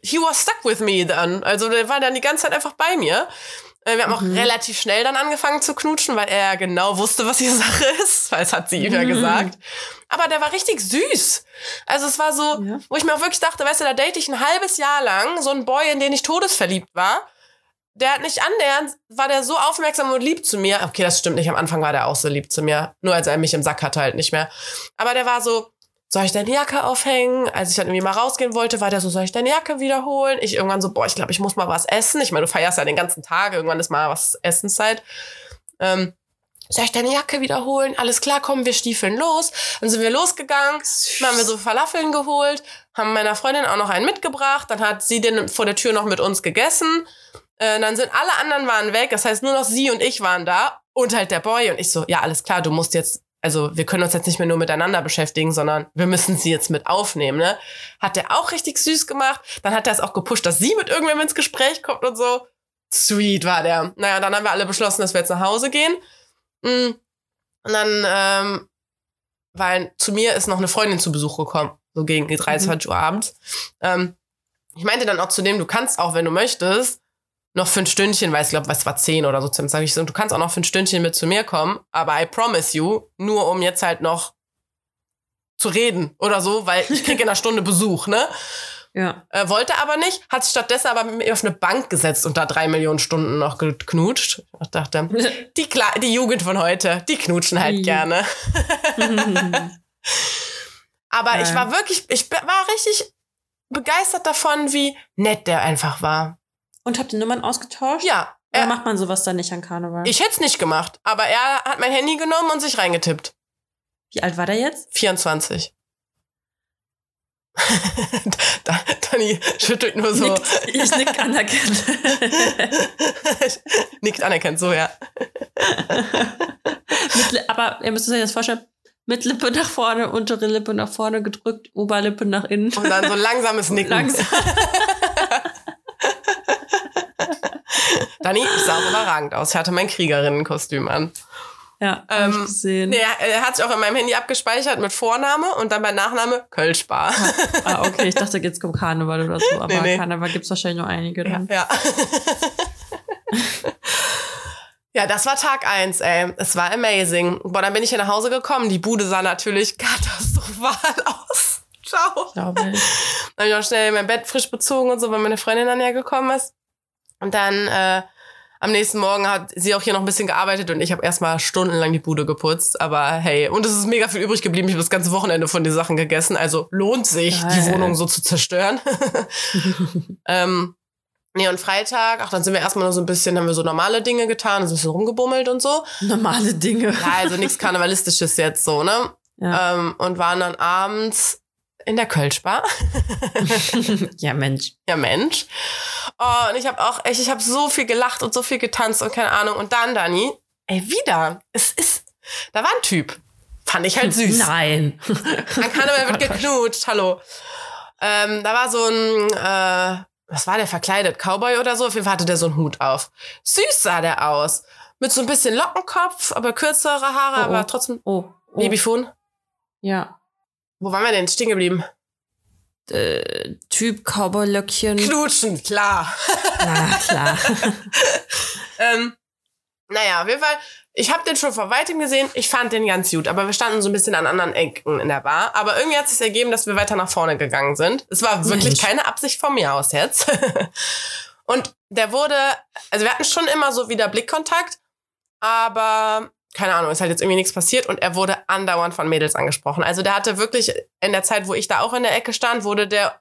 he was stuck with me dann. Also der war dann die ganze Zeit einfach bei mir. Äh, Wir haben Mhm. auch relativ schnell dann angefangen zu knutschen, weil er genau wusste, was die Sache [laughs] ist, weil es hat sie ihm ja Mhm. gesagt. Aber der war richtig süß. Also es war so, Ja. wo ich mir auch wirklich dachte, weißt du, da date ich ein halbes Jahr lang so einen Boy, in den ich todesverliebt war. Der hat nicht annähernd, war der so aufmerksam und lieb zu mir. Okay, das stimmt nicht. Am Anfang war der auch so lieb zu mir. Nur als er mich im Sack hatte halt nicht mehr. Aber der war so, soll ich deine Jacke aufhängen? Als ich dann irgendwie mal rausgehen wollte, war der so, soll ich deine Jacke wiederholen? Ich irgendwann so, boah, ich glaube, ich muss mal was essen. Ich meine, du feierst ja den ganzen Tag. Irgendwann ist mal was Essenszeit. Ähm, soll ich deine Jacke wiederholen? Alles klar, kommen wir stiefeln los. Dann sind wir losgegangen. Dann haben wir so Falafeln geholt, haben meiner Freundin auch noch einen mitgebracht. Dann hat sie den vor der Tür noch mit uns gegessen. Äh, dann sind alle anderen waren weg. Das heißt, nur noch sie und ich waren da. Und halt der Boy. Und ich so, ja, alles klar, du musst jetzt, also wir können uns jetzt nicht mehr nur miteinander beschäftigen, sondern wir müssen sie jetzt mit aufnehmen, ne? Hat der auch richtig süß gemacht. Dann hat er es auch gepusht, dass sie mit irgendwem ins Gespräch kommt und so. Sweet war der. Naja, dann haben wir alle beschlossen, dass wir jetzt nach Hause gehen. Mm. Und dann, ähm, weil zu mir ist noch eine Freundin zu Besuch gekommen, so gegen die 23 Uhr abends. Ähm, ich meinte dann auch zu dem, du kannst auch, wenn du möchtest, noch für ein Stündchen, weil ich glaube, es war zehn oder so, zum sage ich so, du kannst auch noch für ein Stündchen mit zu mir kommen, aber I promise you, nur um jetzt halt noch zu reden oder so, weil ich kriege in einer Stunde Besuch, ne? [laughs] Ja. Äh, wollte aber nicht, hat sich stattdessen aber mit mir auf eine Bank gesetzt und da drei Millionen Stunden noch geknutscht. Ich dachte, [laughs] die, Kle die Jugend von heute, die knutschen halt gerne. [laughs] Aber ich war wirklich, ich war richtig begeistert davon, wie nett der einfach war. Und habt ihr Nummern ausgetauscht? Ja, Oder er, macht man sowas dann nicht an Karneval? ich hätte es nicht gemacht, aber er hat mein Handy genommen und sich reingetippt. Wie alt war der jetzt? 24. [laughs] Da- Dani schüttelt nur so. Nickt, ich nick anerkannt. [laughs] Nickt anerkennt, so, ja. [laughs] Mit, aber ihr müsst euch das vorstellen, mit Lippe nach vorne, untere Lippe nach vorne gedrückt, Oberlippe nach innen. Und dann so langsames Nicken. Langsam. Dani sah überragend aus. Ich hatte mein Kriegerinnenkostüm an. Ja, Ähm, ich gesehen. Er, er hat sich auch in meinem Handy abgespeichert mit Vorname und dann bei Nachname Kölschbar. Ah, okay, ich dachte, jetzt kommt Karneval oder so, aber Nee, nee. Karneval gibt's wahrscheinlich noch einige Ja. dann. ja. [laughs] Ja, das war Tag eins, ey. Es war amazing. Boah, dann bin ich hier nach Hause gekommen. Die Bude sah natürlich [laughs] katastrophal aus. Ciao. Glaube ich. Dann habe ich auch schnell mein Bett frisch bezogen und so, weil meine Freundin dann ja gekommen ist. Und dann äh, am nächsten Morgen hat sie auch hier noch ein bisschen gearbeitet und ich habe erstmal stundenlang die Bude geputzt. Aber hey, und es ist mega viel übrig geblieben. Ich habe das ganze Wochenende von den Sachen gegessen. Also lohnt sich, Geil. die Wohnung so zu zerstören. [laughs] ähm, nee, und Freitag, ach, dann sind wir erstmal nur so ein bisschen, haben wir so normale Dinge getan, so ein bisschen rumgebummelt und so. Normale Dinge. Ja, also nichts Karnevalistisches jetzt so, ne? Ja, Ähm, und waren dann abends in der Kölschbar. [laughs] ja Mensch. ja, Mensch. Oh, und ich habe auch echt, ich habe so viel gelacht und so viel getanzt und keine Ahnung. Und dann, Dani, ey, wieder. Es ist, da war ein Typ. Fand ich halt süß. Nein. An Karneval wird geknutscht, hallo. Ähm, da war so ein, äh, was war der verkleidet? Cowboy oder so? Auf jeden Fall hatte der so einen Hut auf. Süß sah der aus. Mit so ein bisschen Lockenkopf, aber kürzere Haare, Oh, oh. aber trotzdem Oh. oh. Babyfon. Ja. Wo waren wir denn stehen geblieben? Äh, typ Cowboy-Löckchen. Knutschen, klar. [laughs] Na klar. [laughs] ähm, naja, auf jeden Fall, ich habe den schon vor weitem gesehen. Ich fand den ganz gut, aber wir standen so ein bisschen an anderen Ecken in der Bar. Aber irgendwie hat es sich ergeben, dass wir weiter nach vorne gegangen sind. Es war wirklich Mensch. keine Absicht von mir aus jetzt. [laughs] Und der wurde, also wir hatten schon immer so wieder Blickkontakt, aber keine Ahnung, ist halt jetzt irgendwie nichts passiert und er wurde andauernd von Mädels angesprochen. Also der hatte wirklich in der Zeit, wo ich da auch in der Ecke stand, wurde der,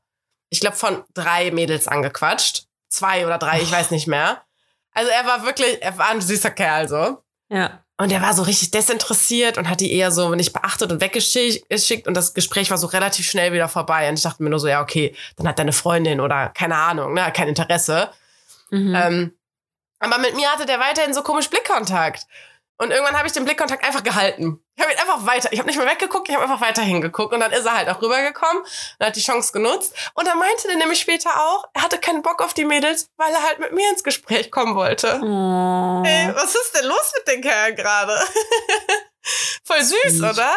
ich glaube, von drei Mädels angequatscht. Zwei oder drei, ich weiß nicht mehr. Also er war wirklich, er war ein süßer Kerl so. ja. Und er war so richtig desinteressiert und hat die eher so nicht beachtet und weggeschickt und das Gespräch war so relativ schnell wieder vorbei. Und ich dachte mir nur so, ja, okay, dann hat deine Freundin oder keine Ahnung, ne, kein Interesse. Mhm. Ähm, aber mit mir hatte der weiterhin so komisch Blickkontakt. Und irgendwann habe ich den Blickkontakt einfach gehalten. Ich habe ihn einfach weiter, ich habe nicht mehr weggeguckt, ich habe einfach weiter hingeguckt. Und dann ist er halt auch rübergekommen und hat die Chance genutzt. Und dann meinte der nämlich später auch, er hatte keinen Bock auf die Mädels, weil er halt mit mir ins Gespräch kommen wollte. oh. Ey, was ist denn los mit den Kerlen gerade? [laughs] Voll süß, Süß. oder?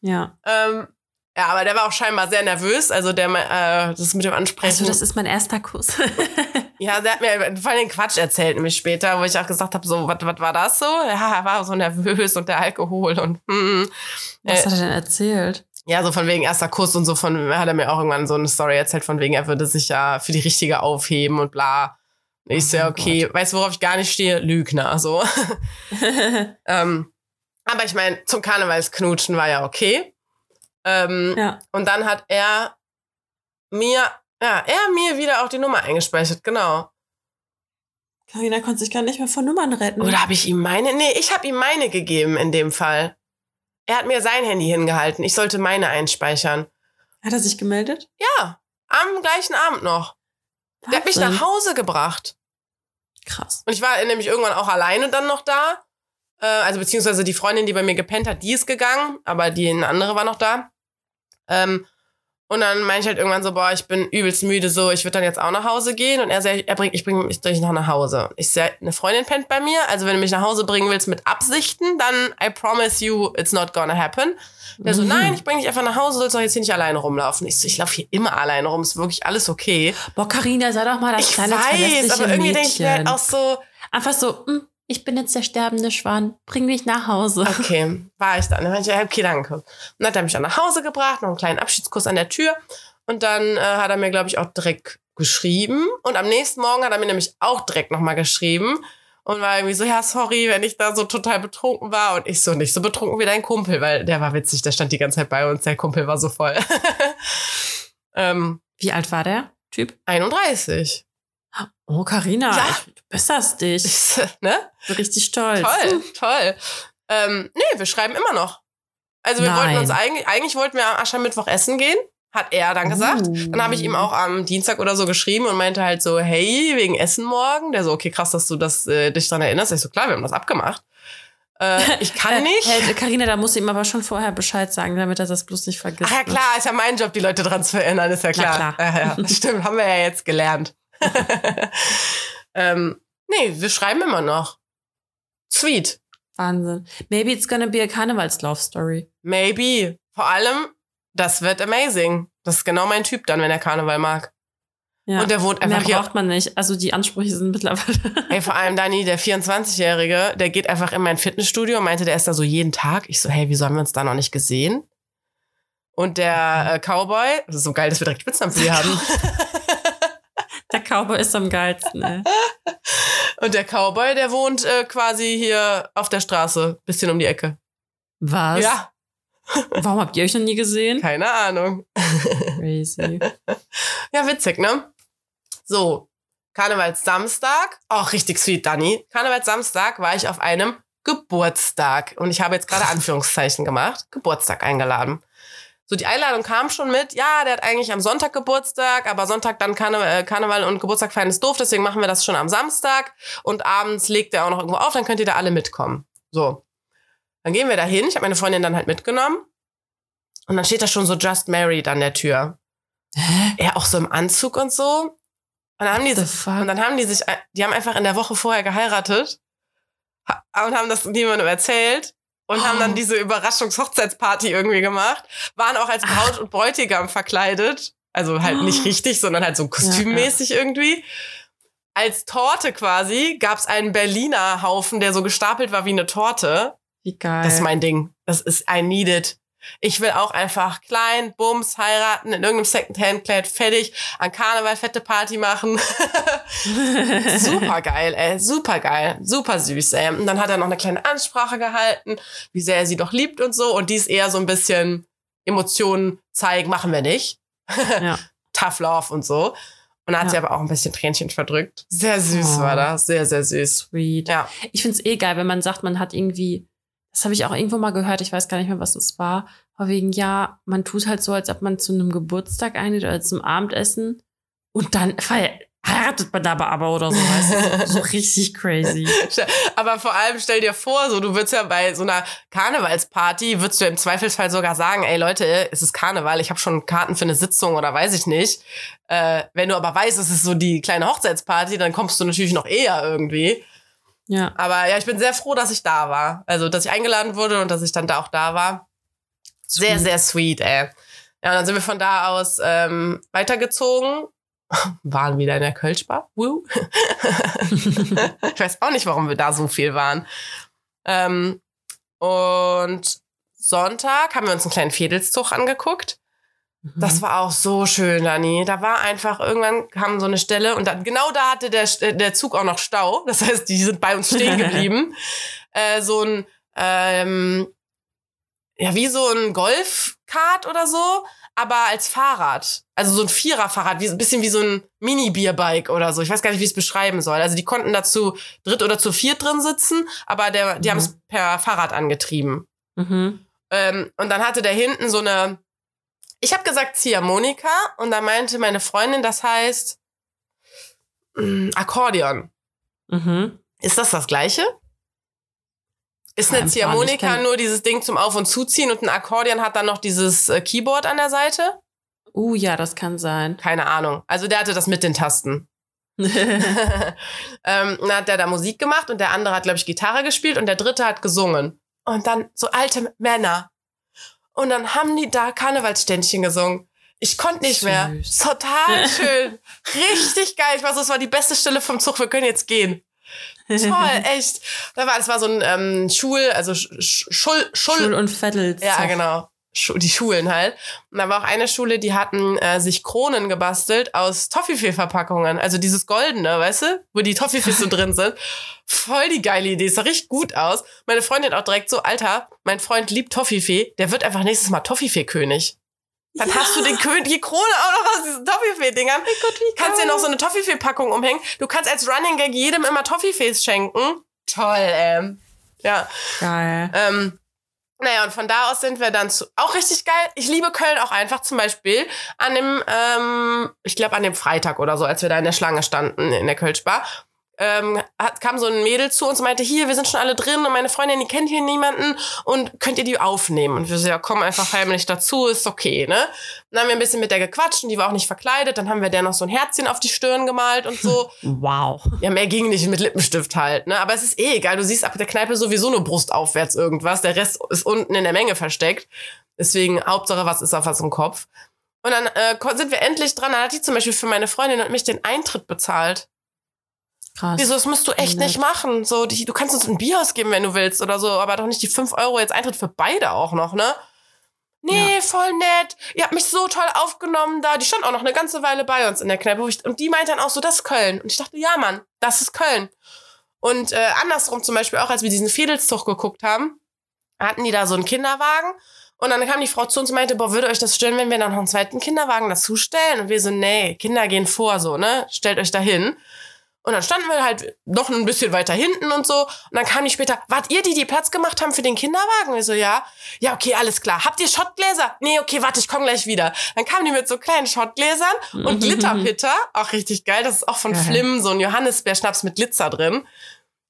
Ja. Ähm, ja, aber der war auch scheinbar sehr nervös. Also der, äh, das mit dem Ansprechen. Also, das ist mein erster Kuss. [laughs] Ja, der hat mir vor allem Quatsch erzählt, nämlich später, wo ich auch gesagt habe, so, was war das so? Ja, er war so nervös und der Alkohol und hm. Was Äh, hat er denn erzählt? ja, so von wegen erster Kuss und so von, hat er mir auch irgendwann so eine Story erzählt, von wegen, er würde sich ja für die Richtige aufheben und bla. Ich so, Oh ja, mein okay, weißt du, worauf ich gar nicht stehe? Lügner, so. [laughs] ähm, aber ich meine, zum Karnevalsknutschen war ja okay. Ähm, ja. und dann hat er mir, ja, er mir wieder auch die Nummer eingespeichert, genau. Carina konnte sich gar nicht mehr von Nummern retten. Oder habe ich ihm meine? Nee, ich habe ihm meine gegeben in dem Fall. Er hat mir sein Handy hingehalten. Ich sollte meine einspeichern. Hat er sich gemeldet? Ja, am gleichen Abend noch. Der hat mich Wahnsinn. nach Hause gebracht. Krass. Und ich war nämlich irgendwann auch alleine dann noch da. Äh, also beziehungsweise die Freundin, die bei mir gepennt hat, die ist gegangen, aber die eine andere war noch da. Ähm, und dann meinte ich halt irgendwann so, boah, ich bin übelst müde, so, ich würde dann jetzt auch nach Hause gehen. Und er sagt, er bringt, ich bringe mich durch noch nach Hause. Ich sag, eine Freundin pennt bei mir, also wenn du mich nach Hause bringen willst mit Absichten, dann I promise you, it's not gonna happen. Der so, Mhm. nein, ich bringe dich einfach nach Hause, sollst doch jetzt hier nicht alleine rumlaufen. Ich so, ich laufe hier immer alleine rum, ist wirklich alles okay. Boah, Carina, sei doch mal das ich kleine weiß, aber irgendwie denke ich mir halt auch so, Einfach so, hm, ich bin jetzt der sterbende Schwan, bring mich nach Hause. [laughs] Okay, war ich dann. Dann ich, okay, danke. Und dann hat er mich dann nach Hause gebracht, noch einen kleinen Abschiedskuss an der Tür. Und dann äh, hat er mir, glaube ich, auch direkt geschrieben. Und am nächsten Morgen hat er mir nämlich auch direkt nochmal geschrieben. Und war irgendwie so, ja, sorry, wenn ich da so total betrunken war. Und ich so nicht so betrunken wie dein Kumpel, weil der war witzig, der stand die ganze Zeit bei uns, der Kumpel war so voll. [laughs] ähm, Wie alt war der Typ? 31. Oh, Carina, Ja. du besserst dich. [laughs] ne? Richtig stolz. Toll, toll. Ähm, nee, wir schreiben immer noch. Also wir Nein. wollten uns eigentlich, eigentlich wollten wir am Aschermittwoch essen gehen, hat er dann gesagt. Uh. Dann habe ich ihm auch am Dienstag oder so geschrieben und meinte halt so, hey, wegen Essen morgen. Der so, okay, krass, dass du das, äh, dich dran erinnerst. Ich so, klar, wir haben das abgemacht. Äh, ich [laughs] kann nicht. Äh, Carina, da musst du ihm aber schon vorher Bescheid sagen, damit er das bloß nicht vergisst. Ach ja, klar, ist ja mein Job, die Leute dran zu erinnern, ist ja Na klar. klar. Ja, ja, [laughs] stimmt, haben wir ja jetzt gelernt. [laughs] ähm, nee, wir schreiben immer noch. Sweet. Wahnsinn. Maybe it's gonna be a Karnevals-Love-Story. Maybe. Vor allem, das wird amazing. Das ist genau mein Typ dann, wenn er Karneval mag. Ja. Und der wohnt einfach Mehr hier. braucht man nicht. Also die Ansprüche sind mittlerweile. Ey, vor allem Dani, der 24-Jährige, der geht einfach in mein Fitnessstudio und meinte, der ist da so jeden Tag. Ich so, hey, wieso haben wir uns da noch nicht gesehen? Und der äh, Cowboy, das ist so geil, dass wir direkt Spitznamen für die haben. [laughs] Der Cowboy ist am geilsten, ey. [laughs] Und der Cowboy, der wohnt äh, quasi hier auf der Straße, bisschen um die Ecke. Was? Ja, [laughs] Warum habt ihr euch noch nie gesehen? keine Ahnung. [laughs] Crazy. Ja, witzig, ne? So, Karnevalssamstag. Auch richtig sweet, Dani. Karnevalssamstag war ich auf einem Geburtstag. Und ich habe jetzt gerade Anführungszeichen gemacht. Geburtstag eingeladen. So, die Einladung kam schon mit, ja, der hat eigentlich am Sonntag Geburtstag, aber Sonntag dann Karne äh, Karneval und Geburtstag feiern ist doof, deswegen machen wir das schon am Samstag und abends legt er auch noch irgendwo auf, dann könnt ihr da alle mitkommen. So. Dann gehen wir da hin, ich habe meine Freundin dann halt mitgenommen und dann steht da schon so Just Married an der Tür. Hä? Er auch so im Anzug und so. Und dann haben die, sich, und dann haben die sich, die haben einfach in der Woche vorher geheiratet und haben das niemandem erzählt und haben dann Oh. diese Überraschungshochzeitsparty irgendwie gemacht. Waren auch als Braut und Bräutigam verkleidet. Also halt nicht Oh. richtig, sondern halt so kostümmäßig irgendwie. Als Torte quasi gab es einen Berliner Haufen, der so gestapelt war wie eine Torte. Wie geil. Das ist mein Ding. Das ist I need it. Ich will auch einfach klein, bums, heiraten, in irgendeinem Secondhand-Kleid, fertig, an Karneval fette Party machen. [laughs] super geil, ey, super geil, super süß, ey. Und dann hat er noch eine kleine Ansprache gehalten, wie sehr er sie doch liebt und so. Und die ist eher so ein bisschen Emotionen zeigen, machen wir nicht. ja. [laughs] Tough Love und so. Und da hat Ja. sie aber auch ein bisschen Tränchen verdrückt. Sehr süß Oh. war das, sehr, sehr süß. Sweet. Ja. Ich find's eh geil, wenn man sagt, man hat irgendwie, das habe ich auch irgendwo mal gehört, ich weiß gar nicht mehr, was das war, aber wegen, ja, man tut halt so, als ob man zu einem Geburtstag einlädt oder zum Abendessen und dann heiratet man dabei aber oder so, weißt du? [laughs] So richtig crazy. Aber vor allem stell dir vor, so du würdest ja bei so einer Karnevalsparty, würdest du im Zweifelsfall sogar sagen, ey Leute, es ist Karneval, ich habe schon Karten für eine Sitzung oder weiß ich nicht. Äh, wenn du aber weißt, es ist so die kleine Hochzeitsparty, dann kommst du natürlich noch eher irgendwie. Ja. Aber ja, ich bin sehr froh, dass ich da war. Also, dass ich eingeladen wurde und dass ich dann da auch da war. Sehr, Sweet. sehr sweet, ey. Ja, und dann sind wir von da aus ähm, weitergezogen. [laughs] Waren wieder in der Kölschbar. Woo. [laughs] ich weiß auch nicht, warum wir da so viel waren. Ähm, und Sonntag haben wir uns einen kleinen Fädelszug angeguckt. Das Mhm. war auch so schön, Dani. Da war einfach, irgendwann kam so eine Stelle und dann, genau da hatte der, der Zug auch noch Stau. Das heißt, die sind bei uns stehen [laughs] geblieben. äh, so ein, ähm, ja, wie so ein Golfkart oder so, aber als Fahrrad. Also so ein Viererfahrrad, wie, ein bisschen wie so ein Mini-Bierbike oder so. Ich weiß gar nicht, wie ich es beschreiben soll. Also die konnten dazu dritt oder zu viert drin sitzen, aber der, die Mhm. haben es per Fahrrad angetrieben. Mhm. Ähm, und dann hatte der hinten so eine, ich habe gesagt Ziehharmonika und da meinte meine Freundin, das heißt mh, Akkordeon. Mhm. Ist das das gleiche? Ist eine Ziehharmonika nur dieses Ding zum Auf- und Zuziehen und ein Akkordeon hat dann noch dieses äh, Keyboard an der Seite? Uh, ja, das kann sein. Keine Ahnung. Also der hatte das mit den Tasten. [laughs] [laughs] ähm, dann hat der da Musik gemacht und der andere hat, glaube ich, Gitarre gespielt und der dritte hat gesungen. Und dann so alte Männer. Und dann haben die da Karnevalsständchen gesungen. Ich konnte nicht mehr. Süß. Total [laughs] schön. Richtig geil. Ich war so, es war die beste Stelle vom Zug. Wir können jetzt gehen. Toll, [laughs] echt. Da war, es war so ein ähm, Schul, also Sch- Sch- Schul, Schul, Schul und Vettel. ja, genau. Die Schulen halt. Und da war auch eine Schule, die hatten äh, sich Kronen gebastelt aus Toffifee-Verpackungen. Also dieses Goldene, weißt du? Wo die Toffifees so drin sind. Voll die geile Idee. Sah richtig gut aus. Meine Freundin auch direkt so, Alter, mein Freund liebt Toffifee. Der wird einfach nächstes Mal Toffifee-König. Dann Ja. hast du den König, die Krone auch noch aus diesen Toffifee-Dingern. Gott, wie Kannst dir noch so eine Toffifee-Packung umhängen. Du kannst als Running Gag jedem immer Toffifees schenken. Toll, ähm. Ja. Geil. Ähm, naja, und von da aus sind wir dann zu, auch richtig geil. Ich liebe Köln auch einfach zum Beispiel an dem, ähm, ich glaube an dem Freitag oder so, als wir da in der Schlange standen in der Kölschbar, ähm, hat, kam so ein Mädel zu uns und meinte, hier, wir sind schon alle drin und meine Freundin, die kennt hier niemanden und könnt ihr die aufnehmen? Und wir so, ja, komm einfach heimlich dazu, ist okay, ne? Dann haben wir ein bisschen mit der gequatscht und die war auch nicht verkleidet. Dann haben wir der noch so ein Herzchen auf die Stirn gemalt und so. [laughs] Wow. Ja, mehr ging nicht mit Lippenstift halt, ne? Aber es ist eh egal. Du siehst ab der Kneipe sowieso nur brustaufwärts irgendwas. Der Rest ist unten in der Menge versteckt. Deswegen, Hauptsache, was ist auf was im Kopf. Und dann äh, sind wir endlich dran. Dann hat die zum Beispiel für meine Freundin und mich den Eintritt bezahlt. Krass. Wieso, das musst du echt nicht machen. So, die, du kannst uns ein Bier ausgeben, wenn du willst oder so, aber doch nicht die 5 Euro jetzt Eintritt für beide auch noch, ne? Nee, voll nett. Ihr habt mich so toll aufgenommen da. Die stand auch noch eine ganze Weile bei uns in der Kneipe. Ich, und die meinte dann auch so, das ist Köln. Und ich dachte, ja, Mann, das ist Köln. Und äh, andersrum zum Beispiel auch, als wir diesen Fiedelszug geguckt haben, hatten die da so einen Kinderwagen. Und dann kam die Frau zu uns und meinte, boah, würde euch das stören, wenn wir dann noch einen zweiten Kinderwagen dazu stellen? Und wir so, nee, Kinder gehen vor, so, ne? Stellt euch da hin. Und dann standen wir halt noch ein bisschen weiter hinten und so. Und dann kam die später, wart ihr die, die Platz gemacht haben für den Kinderwagen? Wir so, ja. Ja, okay, alles klar. Habt ihr Schottgläser? Nee, okay, warte, ich komme gleich wieder. Dann kamen die mit so kleinen Schottgläsern und Glitterpitter. Auch richtig geil. Das ist auch von Geil. Flim, so ein Johannisbeerschnaps mit Glitzer drin.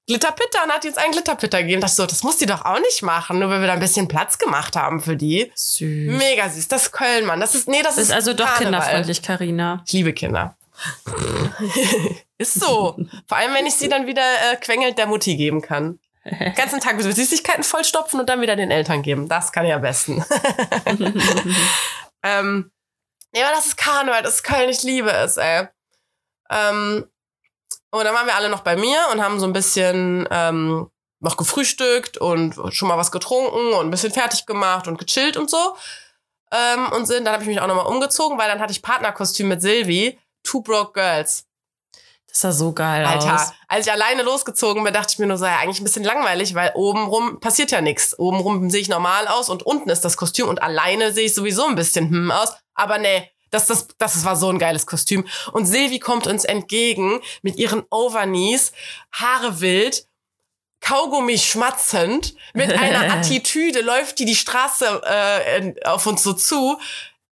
Glitterpitter und hat jetzt einen Glitterpitter gegeben. Das so, das muss die doch auch nicht machen, nur weil wir da ein bisschen Platz gemacht haben für die. Süß. Mega süß. Das ist Köln, Mann. Das ist, nee, das, Das ist also doch Karneval. kinderfreundlich, Karina. Ich liebe Kinder. [laughs] ist so. Vor allem, wenn ich sie dann wieder äh, quengelt der Mutti geben kann. Den ganzen Tag mit Süßigkeiten vollstopfen und dann wieder den Eltern geben. Das kann ich am besten. [laughs] ähm, ja, aber das ist Karneval, das ist Köln, ich liebe es, ey. Ähm, und dann waren wir alle noch bei mir und haben so ein bisschen ähm, noch gefrühstückt und schon mal was getrunken und ein bisschen fertig gemacht und gechillt und so. Ähm, und sind, dann habe ich mich auch nochmal umgezogen, weil dann hatte ich Partnerkostüm mit Silvi, Two Broke Girls. Das sah so geil Alter, aus. als ich alleine losgezogen bin, dachte ich mir nur ja, eigentlich ein bisschen langweilig, weil obenrum passiert ja nichts. Obenrum sehe ich normal aus und unten ist das Kostüm und alleine sehe ich sowieso ein bisschen hm aus. Aber nee, das, das, das war so ein geiles Kostüm. Und Silvi kommt uns entgegen mit ihren Overknees, Haare wild, Kaugummi schmatzend, mit einer [laughs] Attitüde läuft die die Straße äh, auf uns so zu.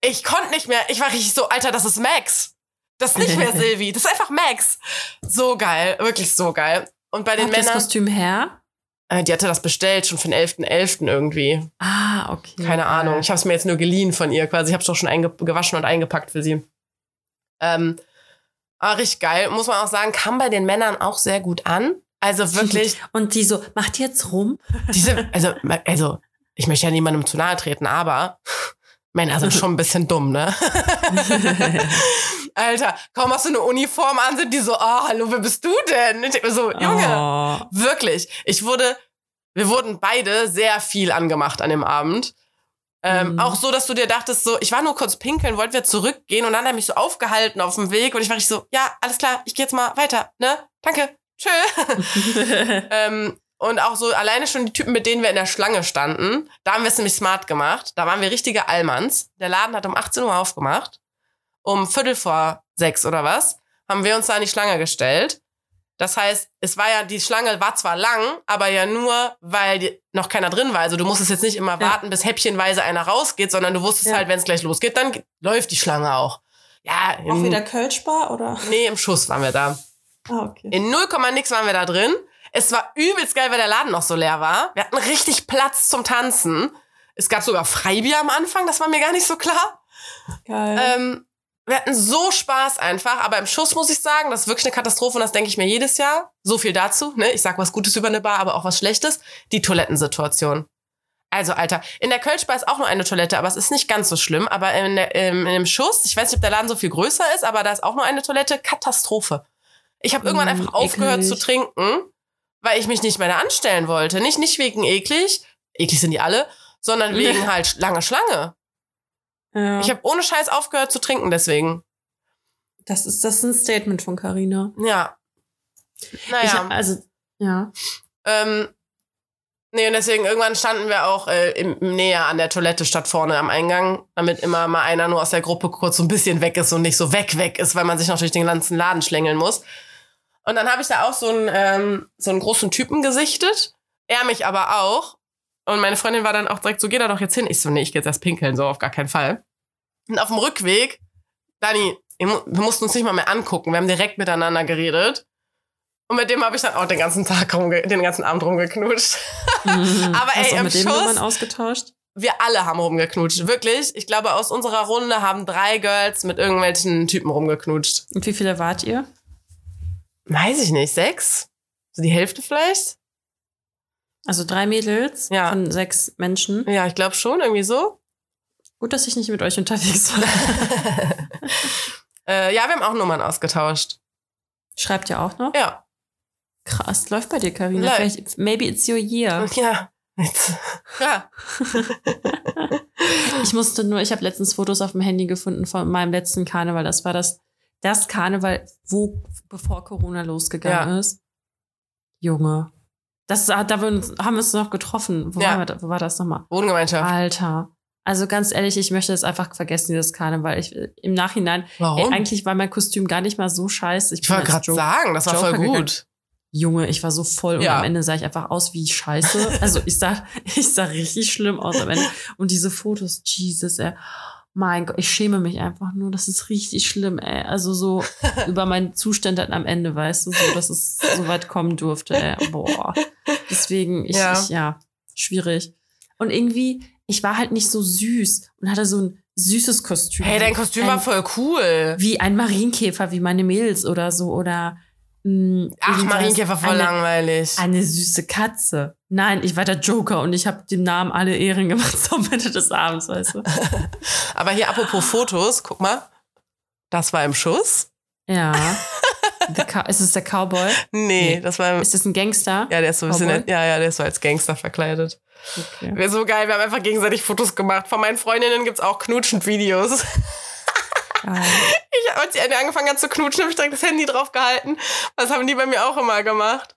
Ich konnte nicht mehr, ich war richtig so, Alter, das ist Max. Das ist nicht mehr Silvi, das ist einfach Max. So geil, wirklich so geil. Und bei den Habt ihr das Männern, Kostüm her? äh, die hatte das bestellt, schon für den 11.11. irgendwie. Ah, okay. Keine Ahnung. Ich habe es mir jetzt nur geliehen von ihr quasi. Ich habe es doch schon gewaschen und eingepackt für sie. Ähm, aber richtig geil. Muss man auch sagen, kam bei den Männern auch sehr gut an. Also [laughs] wirklich, Und die so, macht die jetzt rum? diese, also, also, ich möchte ja niemandem zu nahe treten, aber [laughs] Männer sind schon ein bisschen dumm, ne? [laughs] Alter, kaum hast du eine Uniform an, sind die so, ah, hallo, wer bist du denn? Ich denk mir so, Junge, Oh. Wirklich. Ich wurde, wir wurden beide sehr viel angemacht an dem Abend. Ähm, Mhm. Auch so, dass du dir dachtest, so, ich war nur kurz pinkeln, wollten wir zurückgehen und dann hat er mich so aufgehalten auf dem Weg und ich war richtig so, ja, alles klar, ich gehe jetzt mal weiter, ne? Danke, tschö. [laughs] ähm, und auch so alleine schon die Typen, mit denen wir in der Schlange standen, da haben wir es nämlich smart gemacht. Da waren wir richtige Allmanns. Der Laden hat um 18 Uhr aufgemacht. Um Viertel vor sechs oder was, haben wir uns da an die Schlange gestellt. Das heißt, es war ja, die Schlange war zwar lang, aber ja nur, weil noch keiner drin war. Also du musstest jetzt nicht immer Ja. warten, bis häppchenweise einer rausgeht, sondern du wusstest Ja. halt, wenn es gleich losgeht, dann läuft die Schlange auch. Ja, Auch in, wieder Kölschbar oder? nee, im Schuss waren wir da. Ah, okay. In 0, nix waren wir da drin. Es war übelst geil, weil der Laden noch so leer war. Wir hatten richtig Platz zum Tanzen. Es gab sogar Freibier am Anfang, das war mir gar nicht so klar. Geil. Ähm, wir hatten so Spaß einfach, aber im Schuss muss ich sagen, das ist wirklich eine Katastrophe und das denke ich mir jedes Jahr. So viel dazu, ne? Ich sag was Gutes über eine Bar, aber auch was Schlechtes. Die Toilettensituation. Also, Alter, in der Kölschbar ist auch nur eine Toilette, aber es ist nicht ganz so schlimm. Aber in, der, im, in dem Schuss, ich weiß nicht, ob der Laden so viel größer ist, aber da ist auch nur eine Toilette. Katastrophe. Ich habe irgendwann Mm, einfach aufgehört eklig. zu trinken, weil ich mich nicht mehr da anstellen wollte. Nicht, nicht wegen eklig, eklig sind die alle, sondern [laughs] wegen halt lange Schlange. Ja. Ich habe ohne Scheiß aufgehört zu trinken, deswegen. das, ist, das ist ein Statement von Carina. Ja. Ich, Naja. also, ja. ähm, nee, und deswegen irgendwann standen wir auch äh, im, im näher an der Toilette statt vorne am Eingang, damit immer mal einer nur aus der Gruppe kurz so ein bisschen weg ist und nicht so weg, weg ist, weil man sich noch durch den ganzen Laden schlängeln muss. Und dann habe ich da auch so einen, ähm, so einen großen Typen gesichtet. Er mich aber auch. Und meine Freundin war dann auch direkt so, geh da doch jetzt hin. Ich so, nee, ich geh jetzt erst pinkeln, so auf gar keinen Fall. Und auf dem Rückweg, Dani, wir mu- wir mussten uns nicht mal mehr angucken. Wir haben direkt miteinander geredet. Und mit dem habe ich dann auch den ganzen Tag rumge den ganzen Abend rumgeknutscht. [laughs] Aber Hast ey, auch im mit dem Schuss- ausgetauscht? Wir alle haben rumgeknutscht. Wirklich. Ich glaube, aus unserer Runde haben drei Girls mit irgendwelchen Typen rumgeknutscht. Und wie viele wart ihr? Weiß ich nicht, sechs? So die Hälfte vielleicht? Also drei Mädels Ja. von sechs Menschen. Ja, ich glaube schon, irgendwie so. Gut, dass ich nicht mit euch unterwegs war. [laughs] äh, ja, wir haben auch Nummern ausgetauscht. Schreibt ihr auch noch? Ja. Krass, läuft bei dir, Karina. Vielleicht, maybe it's your year. Ja. Jetzt. Ja. [laughs] Ich musste nur, ich habe letztens Fotos auf dem Handy gefunden von meinem letzten Karneval. Das war das, das Karneval, wo bevor Corona losgegangen ist. Junge. Das, da haben wir uns, haben wir uns noch getroffen. Wo, Ja. wir, wo war das nochmal? Wohngemeinschaft. Alter. Also ganz ehrlich, ich möchte es einfach vergessen, dieses Karneval. Ich, im Nachhinein, ey, Warum? eigentlich war mein Kostüm gar nicht mal so scheiße. ich bin wollte gerade sagen, das war Joker voll gegangen. gut. Junge, ich war so voll und Ja. am Ende sah ich einfach aus wie Scheiße. Also ich sah, [laughs] ich sah richtig schlimm aus am Ende. Und diese Fotos, Jesus, ey. Mein Gott, ich schäme mich einfach nur. Das ist richtig schlimm, ey. Also so [laughs] über meinen Zustand dann am Ende, weißt du, so, dass es so weit kommen durfte, ey. Boah. Deswegen, ich, Ja. ich, ja, schwierig. Und irgendwie, ich war halt nicht so süß und hatte so ein süßes Kostüm. Hey, dein Kostüm ein, war voll cool. Wie ein Marienkäfer, wie meine Mädels oder so. Oder mh, Ach, irgendwas. Marienkäfer voll eine, langweilig. eine süße Katze. Nein, ich war der Joker und ich habe dem Namen alle Ehren gemacht [laughs] zum Ende des Abends, weißt du? [laughs] Aber hier apropos Fotos, guck mal. Das war im Schuss. Ja. [laughs] Ist es der Cowboy? Nee, Nee. das war im, Ist das ein Gangster? ja, der ist so ein bisschen, ja, ja, der ist so als Gangster verkleidet. Okay. Wäre so geil, wir haben einfach gegenseitig Fotos gemacht. Von meinen Freundinnen gibt's auch knutschend Videos. Geil. Ich, als die eine angefangen hat zu knutschen, habe ich direkt das Handy drauf gehalten. Das haben die bei mir auch immer gemacht.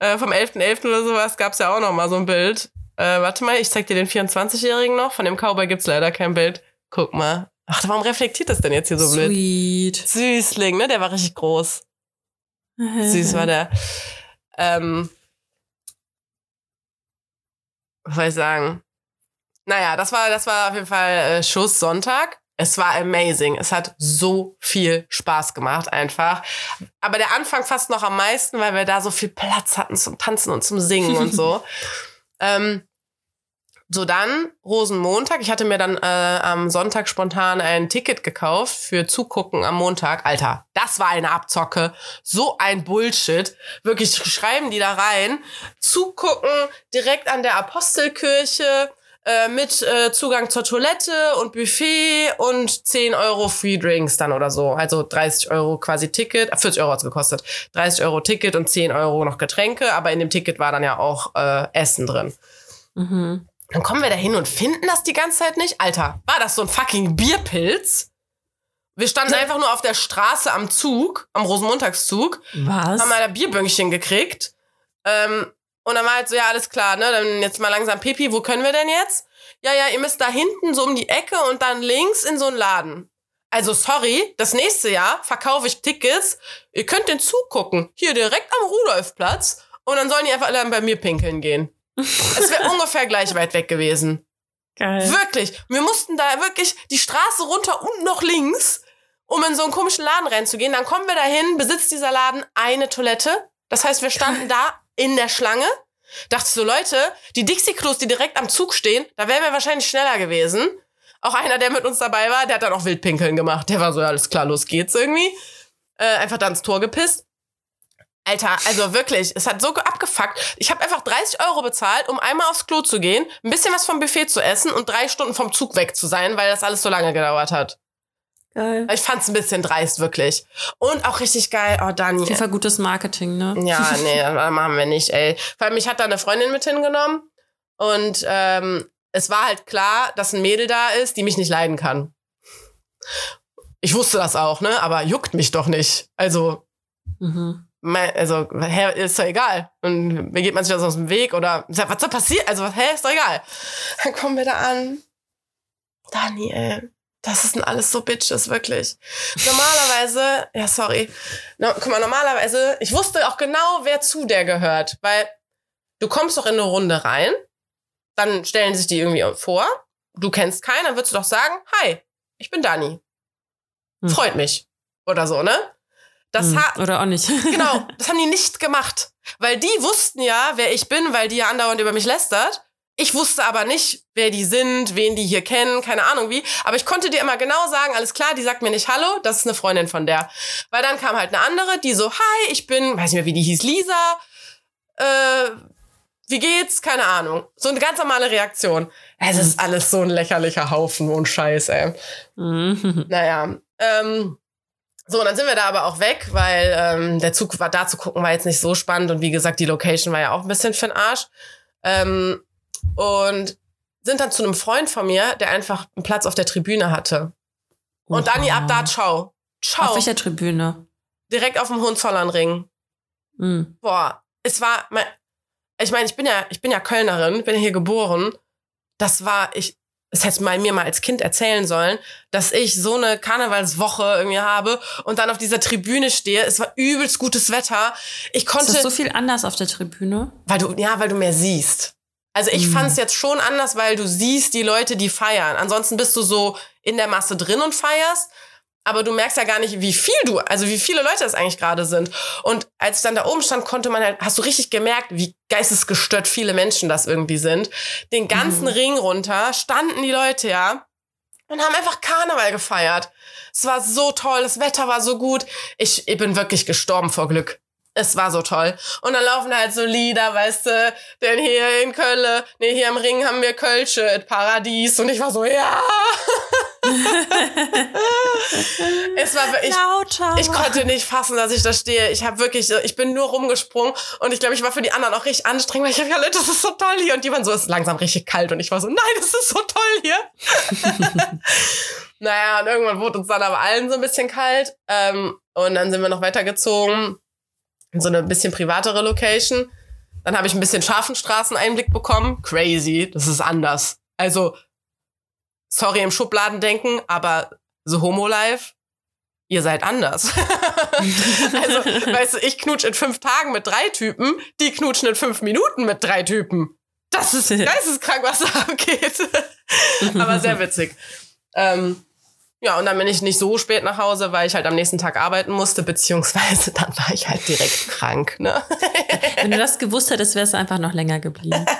Äh, vom 11.11. oder sowas gab's ja auch noch mal so ein Bild. Äh, warte mal, ich zeig dir den 24-Jährigen noch. Von dem Cowboy gibt's leider kein Bild. Guck mal. Ach, warum reflektiert das denn jetzt hier so blöd? Sweet. Süßling, ne? Der war richtig groß. [laughs] Süß war der. Ähm, was soll ich sagen? Naja, das war, das war auf jeden Fall äh, Schuss Sonntag. Es war amazing. Es hat so viel Spaß gemacht, einfach. Aber der Anfang fast noch am meisten, weil wir da so viel Platz hatten zum Tanzen und zum Singen und so. [laughs] Ähm, so dann Rosenmontag. Ich hatte mir dann äh, am Sonntag spontan ein Ticket gekauft für Zugucken am Montag. Alter, das war eine Abzocke. So ein Bullshit. Wirklich schreiben die da rein. Zugucken direkt an der Apostelkirche äh, mit äh, Zugang zur Toilette und Buffet und 10 Euro Free Drinks dann oder so. Also 30 Euro quasi Ticket. Ah, 40 Euro hat's gekostet. 30 Euro Ticket und 10 Euro noch Getränke. Aber in dem Ticket war dann ja auch äh, Essen drin. Mhm. Dann kommen wir da hin und finden das die ganze Zeit nicht. Alter, war das so ein fucking Bierpilz? Wir standen einfach nur auf der Straße am Zug, am Rosenmontagszug, Was? haben mal ein Bierbüngchen gekriegt. Ähm, und dann war halt so, ja, alles klar, ne? Dann jetzt mal langsam Pipi, wo können wir denn jetzt? Ja, ja, ihr müsst da hinten so um die Ecke und dann links in so einen Laden. Also sorry, das nächste Jahr verkaufe ich Tickets. Ihr könnt den Zug gucken. Hier direkt am Rudolfplatz. Und dann sollen die einfach alle bei mir pinkeln gehen. Es wäre [laughs] ungefähr gleich weit weg gewesen. Geil. Wirklich. Wir mussten da wirklich die Straße runter und noch links, um in so einen komischen Laden reinzugehen. Dann kommen wir dahin, besitzt dieser Laden eine Toilette. Das heißt, wir standen [laughs] da in der Schlange. Dachte so, Leute, die Dixie-Klos, die direkt am Zug stehen, da wären wir wahrscheinlich schneller gewesen. Auch einer, der mit uns dabei war, der hat dann auch Wildpinkeln gemacht. Der war so, alles klar, los geht's irgendwie. Äh, einfach da ins Tor gepisst. Alter, also wirklich, es hat so ge- abgefuckt. Ich habe einfach 30 Euro bezahlt, um einmal aufs Klo zu gehen, ein bisschen was vom Buffet zu essen und drei Stunden vom Zug weg zu sein, weil das alles so lange gedauert hat. Geil. Ich fand's ein bisschen dreist, wirklich. Und auch richtig geil, oh Auf Dani. jeden Fall gutes Marketing, ne? Ja, [laughs] nee, das machen wir nicht, ey. Vor allem, mich hat da eine Freundin mit hingenommen und ähm, es war halt klar, dass ein Mädel da ist, die mich nicht leiden kann. Ich wusste das auch, ne? Aber juckt mich doch nicht. Also, Mhm. mein, also, hä, ist doch egal. Und mir geht man sich das aus dem Weg oder was soll passieren? Also, hä, ist doch egal. Dann kommen wir da an. Dani, ey. Das sind alles so Bitches, wirklich. Normalerweise, [laughs] ja, sorry. No, guck mal, normalerweise, ich wusste auch genau, wer zu der gehört. Weil du kommst doch in eine Runde rein, dann stellen sich die irgendwie vor, du kennst keinen, dann würdest du doch sagen, hi, ich bin Dani. Hm. Freut mich. Oder so, ne? Das Mhm. hat, Oder auch nicht. [laughs] Genau, das haben die nicht gemacht. Weil die wussten ja, wer ich bin, weil die ja andauernd über mich lästert. Ich wusste aber nicht, wer die sind, wen die hier kennen, keine Ahnung wie. Aber ich konnte dir immer genau sagen, alles klar, die sagt mir nicht Hallo, das ist eine Freundin von der. Weil dann kam halt eine andere, die so, hi, ich bin, weiß nicht mehr, wie die hieß, Lisa. Äh, wie geht's? Keine Ahnung. So eine ganz normale Reaktion. Es ist alles so ein lächerlicher Haufen und Scheiß, ey. Mhm. [laughs] Naja, ähm, so, und dann sind wir da aber auch weg, weil ähm, der Zug war da zu gucken, war jetzt nicht so spannend. Und wie gesagt, die Location war ja auch ein bisschen für den Arsch. Ähm, und sind dann zu einem Freund von mir, der einfach einen Platz auf der Tribüne hatte. Und Dani, ab da, ciao. Ciao. Auf welcher Tribüne? Direkt auf dem Hohenzollernring. Mhm. Boah, es war, mein, ich meine, ich bin ja, ich bin ja Kölnerin, bin hier geboren. Das war, ich, es hätte mal mir mal als Kind erzählen sollen, dass ich so eine Karnevalswoche irgendwie habe und dann auf dieser Tribüne stehe. Es war übelst gutes Wetter. Ich Ist konnte, das so viel anders auf der Tribüne? weil du, ja, weil du mehr siehst. Also ich Mhm. fand es jetzt schon anders, weil du siehst die Leute, die feiern. Ansonsten bist du so in der Masse drin und feierst. Aber du merkst ja gar nicht, wie viel du, also wie viele Leute das eigentlich gerade sind. Und als ich dann da oben stand, konnte man halt, hast du richtig gemerkt, wie geistesgestört viele Menschen das irgendwie sind. Den ganzen Mhm. Ring runter standen die Leute ja und haben einfach Karneval gefeiert. Es war so toll, das Wetter war so gut. Ich, ich bin wirklich gestorben vor Glück. Es war so toll. Und dann laufen halt so Lieder, weißt du, denn hier in Köln, nee, hier im Ring haben wir Kölsche, et Paradies. Und ich war so, ja. [laughs] es war wirklich, Lauter. ich konnte nicht fassen, dass ich da stehe. Ich habe wirklich, ich bin nur rumgesprungen und ich glaube, ich war für die anderen auch richtig anstrengend, weil ich habe ja, Leute, das ist so toll hier. Und die waren so, es ist langsam richtig kalt und ich war so, nein, das ist so toll hier. [laughs] naja, und irgendwann wurde uns dann aber allen so ein bisschen kalt. Ähm, und dann sind wir noch weitergezogen so eine bisschen privatere Location. Dann habe ich ein bisschen scharfen Straßeneinblick bekommen. Crazy, das ist anders. Also, sorry im Schubladen denken, aber so Homo-Life, ihr seid anders. [laughs] also, [laughs] weißt du, ich knutsch in fünf Tagen mit drei Typen, die knutschen in fünf Minuten mit drei Typen. Das ist [laughs] geisteskrank, was da abgeht. aber sehr witzig. Ähm, ja, und dann bin ich nicht so spät nach Hause, weil ich halt am nächsten Tag arbeiten musste, beziehungsweise [laughs] dann war ich halt direkt krank, ne? [laughs] Wenn du das gewusst hättest, wärst du einfach noch länger geblieben. [laughs]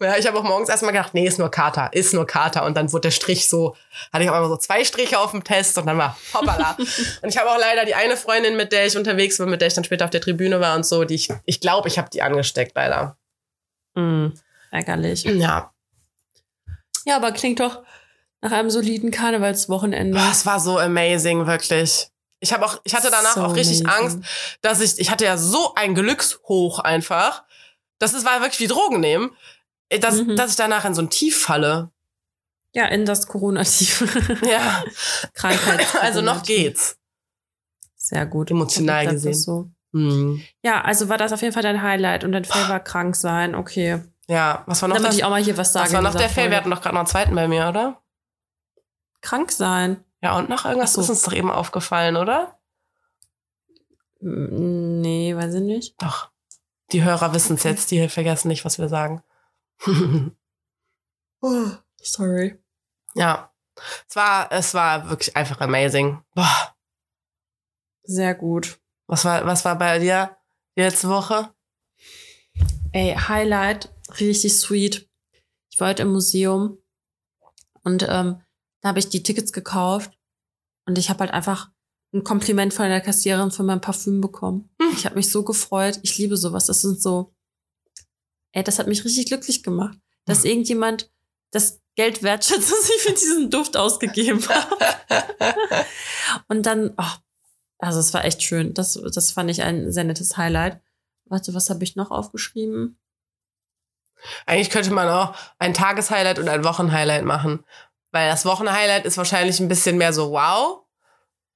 Ja, ich habe auch morgens erstmal gedacht, nee, ist nur Kater, ist nur Kater. Und dann wurde der Strich so, hatte ich auf einmal so zwei Striche auf dem Test und dann war hoppala. und ich habe auch leider die eine Freundin, mit der ich unterwegs war, mit der ich dann später auf der Tribüne war und so, die ich, ich glaube, ich habe die angesteckt, leider. Mhm. Ärgerlich. Ja, Ja, aber klingt doch nach einem soliden Karnevalswochenende. Es war so amazing, wirklich. Ich habe auch, ich hatte danach So auch richtig amazing. Angst, dass ich, ich hatte ja so ein Glückshoch einfach. Das ist, war wirklich wie Drogen nehmen, äh, dass, Mhm. dass ich danach in so ein Tief falle. Ja, in das Corona-Tief. [laughs] Ja, [laughs] Krankheit. also noch geht's. Sehr gut. Emotional das gesehen. So. Hm. Ja, also war das auf jeden Fall dein Highlight und dein Fail war krank sein. Okay. Ja, was war noch Damit das? ich auch mal hier was sagen. Was war noch der Fail? Wir hatten doch gerade noch einen zweiten bei mir, oder? Krank sein. Ja, und noch irgendwas so. ist uns doch eben aufgefallen, oder? Nee, weiß ich nicht. Doch. Die Hörer wissen es jetzt, die vergessen nicht, was wir sagen. [laughs] Sorry. ja. Es war, es war wirklich einfach amazing. Boah. Sehr gut. Was war, was war bei dir die letzte Woche? Ey, Highlight, richtig sweet. Ich war heute im Museum und ähm, da habe ich die Tickets gekauft und ich habe halt einfach ein Kompliment von der Kassiererin für mein Parfüm bekommen. Hm. Ich habe mich so gefreut. Ich liebe sowas. Das sind so, ey, das hat mich richtig glücklich gemacht, dass irgendjemand das Geld wertschätzt, [laughs] das ich für diesen Duft ausgegeben habe. [laughs] Und dann, oh, also es war echt schön. Das, das fand ich ein sehr nettes Highlight. Warte, was habe ich noch aufgeschrieben? Eigentlich könnte man auch ein Tageshighlight und ein Wochenhighlight machen. Weil das Wochenhighlight ist wahrscheinlich ein bisschen mehr so wow.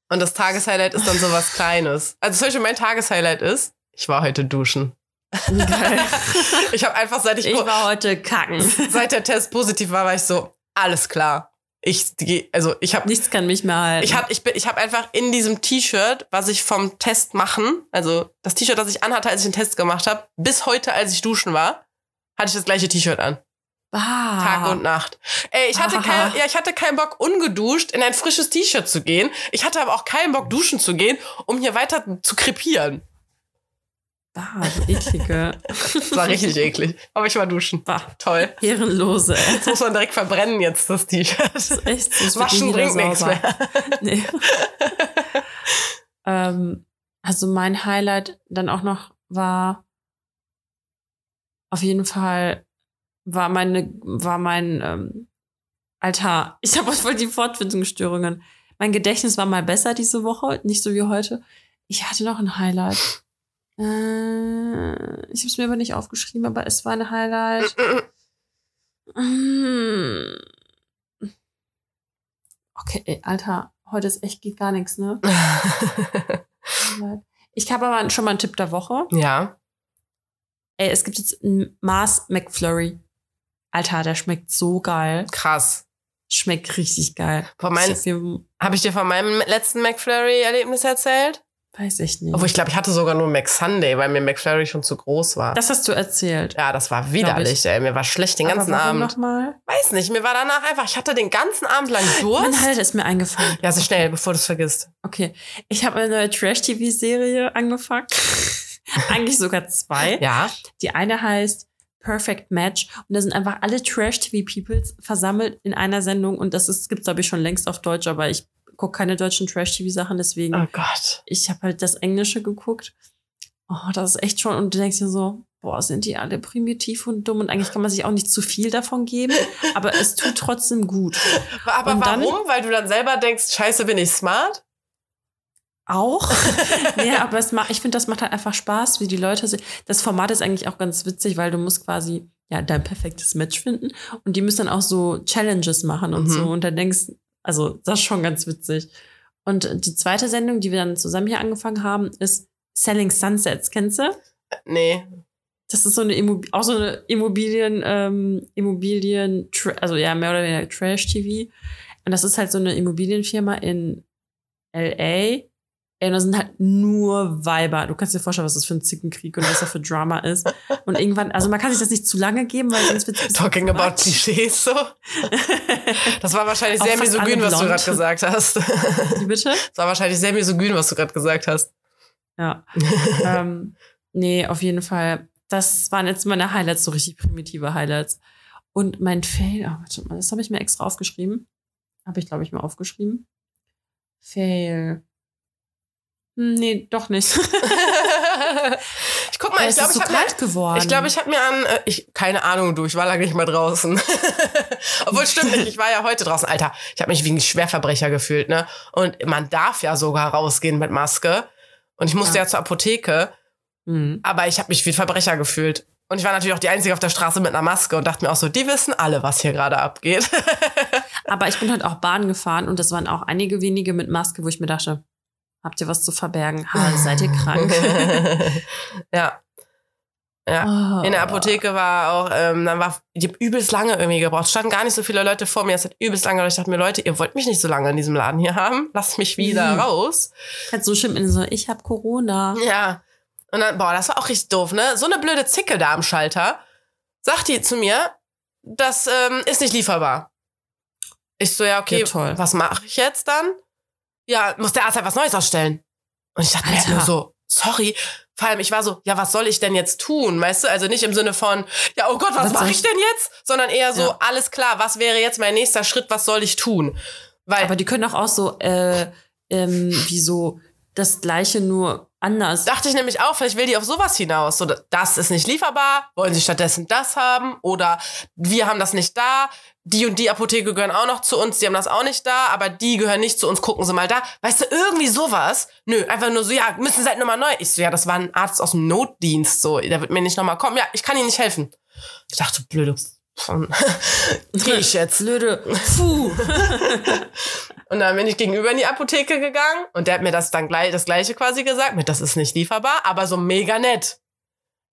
Und das Tageshighlight ist dann so was [laughs] Kleines. Also zum Beispiel mein Tageshighlight ist, ich war heute duschen. Geil. [laughs] Ich habe einfach, seit ich, Ich war heute kacken. seit der Test positiv war, war ich so, alles klar. Ich geh- also ich habe Nichts kann mich mehr halten. ich habe ich bin ich habe einfach in diesem T-Shirt, was ich vom Test machen, also das T-Shirt, das ich anhatte, als ich den Test gemacht habe, bis heute, als ich duschen war, hatte ich das gleiche T-Shirt an. Ah. Tag und Nacht. Ey, ich hatte, Ah. kein, ja, ich hatte keinen Bock, ungeduscht in ein frisches T-Shirt zu gehen. Ich hatte aber auch keinen Bock, duschen zu gehen, um hier weiter zu krepieren. Ah, du eklige. Das war richtig eklig. Aber ich war duschen. Bah, Toll. Ehrenlose. ey. Das muss man direkt verbrennen jetzt, das T-Shirt. Das ist echt, das wird Waschen bringt nichts mehr. Nee. [laughs] ähm, also mein Highlight dann auch noch war, auf jeden Fall war meine, war mein ähm, Alter, [laughs] ich habe voll die Fortbildungsstörungen. Mein Gedächtnis war mal besser diese Woche, nicht so wie heute. Ich hatte noch ein Highlight. Äh, ich habe es mir aber nicht aufgeschrieben, aber es war ein Highlight. Mm. Okay, ey, Alter, heute ist echt geht gar nichts, ne? [laughs] Ich habe aber schon mal einen Tipp der Woche. ja. Ey, es gibt jetzt einen Mars McFlurry. Alter, der schmeckt so geil. Krass. Schmeckt richtig geil. Von Habe ich dir von meinem letzten McFlurry-Erlebnis erzählt? Weiß ich nicht. Obwohl ich glaube, ich hatte sogar nur McSunday, weil mir McFlurry schon zu groß war. das hast du erzählt. ja, das war widerlich, ey. Mir war schlecht den Aber ganzen warum Abend. nochmal? Weiß nicht, mir war danach einfach, ich hatte den ganzen Abend lang Mein Durst. Highlight ist mir eingefallen. Ja, so schnell, bevor du es vergisst. Okay. Ich habe eine neue Trash-TV-Serie angefangen. [laughs] Eigentlich sogar zwei. Ja. Die eine heißt Perfect Match und da sind einfach alle Trash-TV-Peoples versammelt in einer Sendung und das ist, gibt's glaube ich schon längst auf Deutsch, aber ich gucke keine deutschen Trash-TV-Sachen, deswegen Oh Gott. ich habe halt das Englische geguckt. Oh, das ist echt schon und du denkst dir so, boah, sind die alle primitiv und dumm und eigentlich kann man sich auch nicht zu viel davon geben, aber es tut trotzdem gut. [laughs] Aber Und dann- warum? Weil du dann selber denkst, scheiße, bin ich smart? Auch. [laughs] nee, aber es macht, ich finde, das macht halt einfach Spaß, wie die Leute sind. Das Format ist eigentlich auch ganz witzig, weil du musst quasi ja dein perfektes Match finden und die müssen dann auch so Challenges machen und Mhm. so und dann denkst, also das ist schon ganz witzig. Und die zweite Sendung, die wir dann zusammen hier angefangen haben, ist Selling Sunsets. Kennst du? Nee. Das ist so eine Immob auch so eine Immobilien, ähm, Immobilien, also ja, mehr oder weniger Trash-TV. Und das ist halt so eine Immobilienfirma in LA. Ey, und da sind halt nur Weiber. Du kannst dir vorstellen, was das für ein Zickenkrieg und was das für Drama ist. Und irgendwann, also man kann sich das nicht zu lange geben, weil sonst wird es Talking about Klischees so. [laughs] [laughs] Das war wahrscheinlich sehr misogyn, was du gerade gesagt hast. Das Wie bitte? war wahrscheinlich sehr misogyn, was du gerade gesagt hast. Ja. ähm, nee, auf jeden Fall. Das waren jetzt meine Highlights, so richtig primitive Highlights. Und mein Fail, oh, warte mal, das habe ich mir extra aufgeschrieben. Habe ich, glaube ich, mal aufgeschrieben. Fail. Hm, Nee, doch nicht. [laughs] ich guck mal, ich glaube, ist ich so habe ich glaube, ich habe mir an, äh, ich, keine Ahnung, du, ich war lange nicht mal draußen. [laughs] Obwohl, stimmt nicht, ich war ja heute draußen. Alter, ich habe mich wie ein Schwerverbrecher gefühlt, ne? Und man darf ja sogar rausgehen mit Maske. Und ich musste Ja. ja, zur Apotheke, Hm. aber ich habe mich wie ein Verbrecher gefühlt. Und ich war natürlich auch die Einzige auf der Straße mit einer Maske und dachte mir auch so, die wissen alle, was hier gerade abgeht. [laughs] Aber ich bin halt auch Bahn gefahren und das waren auch einige wenige mit Maske, wo ich mir dachte, habt ihr was zu verbergen? Ha, seid ihr krank? [laughs] ja. Ja. Oh. In der Apotheke war auch, ähm, dann war, ich habe übelst lange irgendwie gebraucht. Es standen gar nicht so viele Leute vor mir. Es hat übelst lange gedauert. Ich dachte mir, Leute, ihr wollt mich nicht so lange in diesem Laden hier haben. Lasst mich wieder Mhm. [laughs] raus. Halt so schlimm in so, ich hab Corona. Ja. Und dann, boah, das war auch richtig doof, ne? So eine blöde Zicke da am Schalter. Sagt die zu mir, das ähm, ist nicht lieferbar. Ich so, ja, okay, Ja, toll. was mache ich jetzt dann? Ja, muss der Arzt halt was Neues ausstellen. Und ich dachte mir nur so, sorry. Vor allem, ich war so, ja, was soll ich denn jetzt tun? Weißt du, also nicht im Sinne von, ja, oh Gott, was, Was mache ich- denn jetzt? Sondern eher so, Ja. alles klar, was wäre jetzt mein nächster Schritt, was soll ich tun? Weil, Aber die können doch auch so, äh, ähm, wie so das Gleiche, nur anders. dachte ich nämlich auch, vielleicht will die auf sowas hinaus. So, das ist nicht lieferbar, wollen sie stattdessen das haben? Oder wir haben das nicht da, die und die Apotheke gehören auch noch zu uns, die haben das auch nicht da, aber die gehören nicht zu uns, gucken sie mal da. Weißt du, irgendwie sowas? Nö, einfach nur so, ja, müssen sie halt nochmal neu. Ich so, ja, das war ein Arzt aus dem Notdienst, so, der wird mir nicht nochmal kommen. Ja, ich kann ihnen nicht helfen. Ich dachte, blöde. Geh [laughs] ich jetzt. Blöde. Puh. [laughs] Und dann bin ich gegenüber in die Apotheke gegangen und der hat mir das dann gleich, das gleiche quasi gesagt, mit das ist nicht lieferbar, aber so mega nett.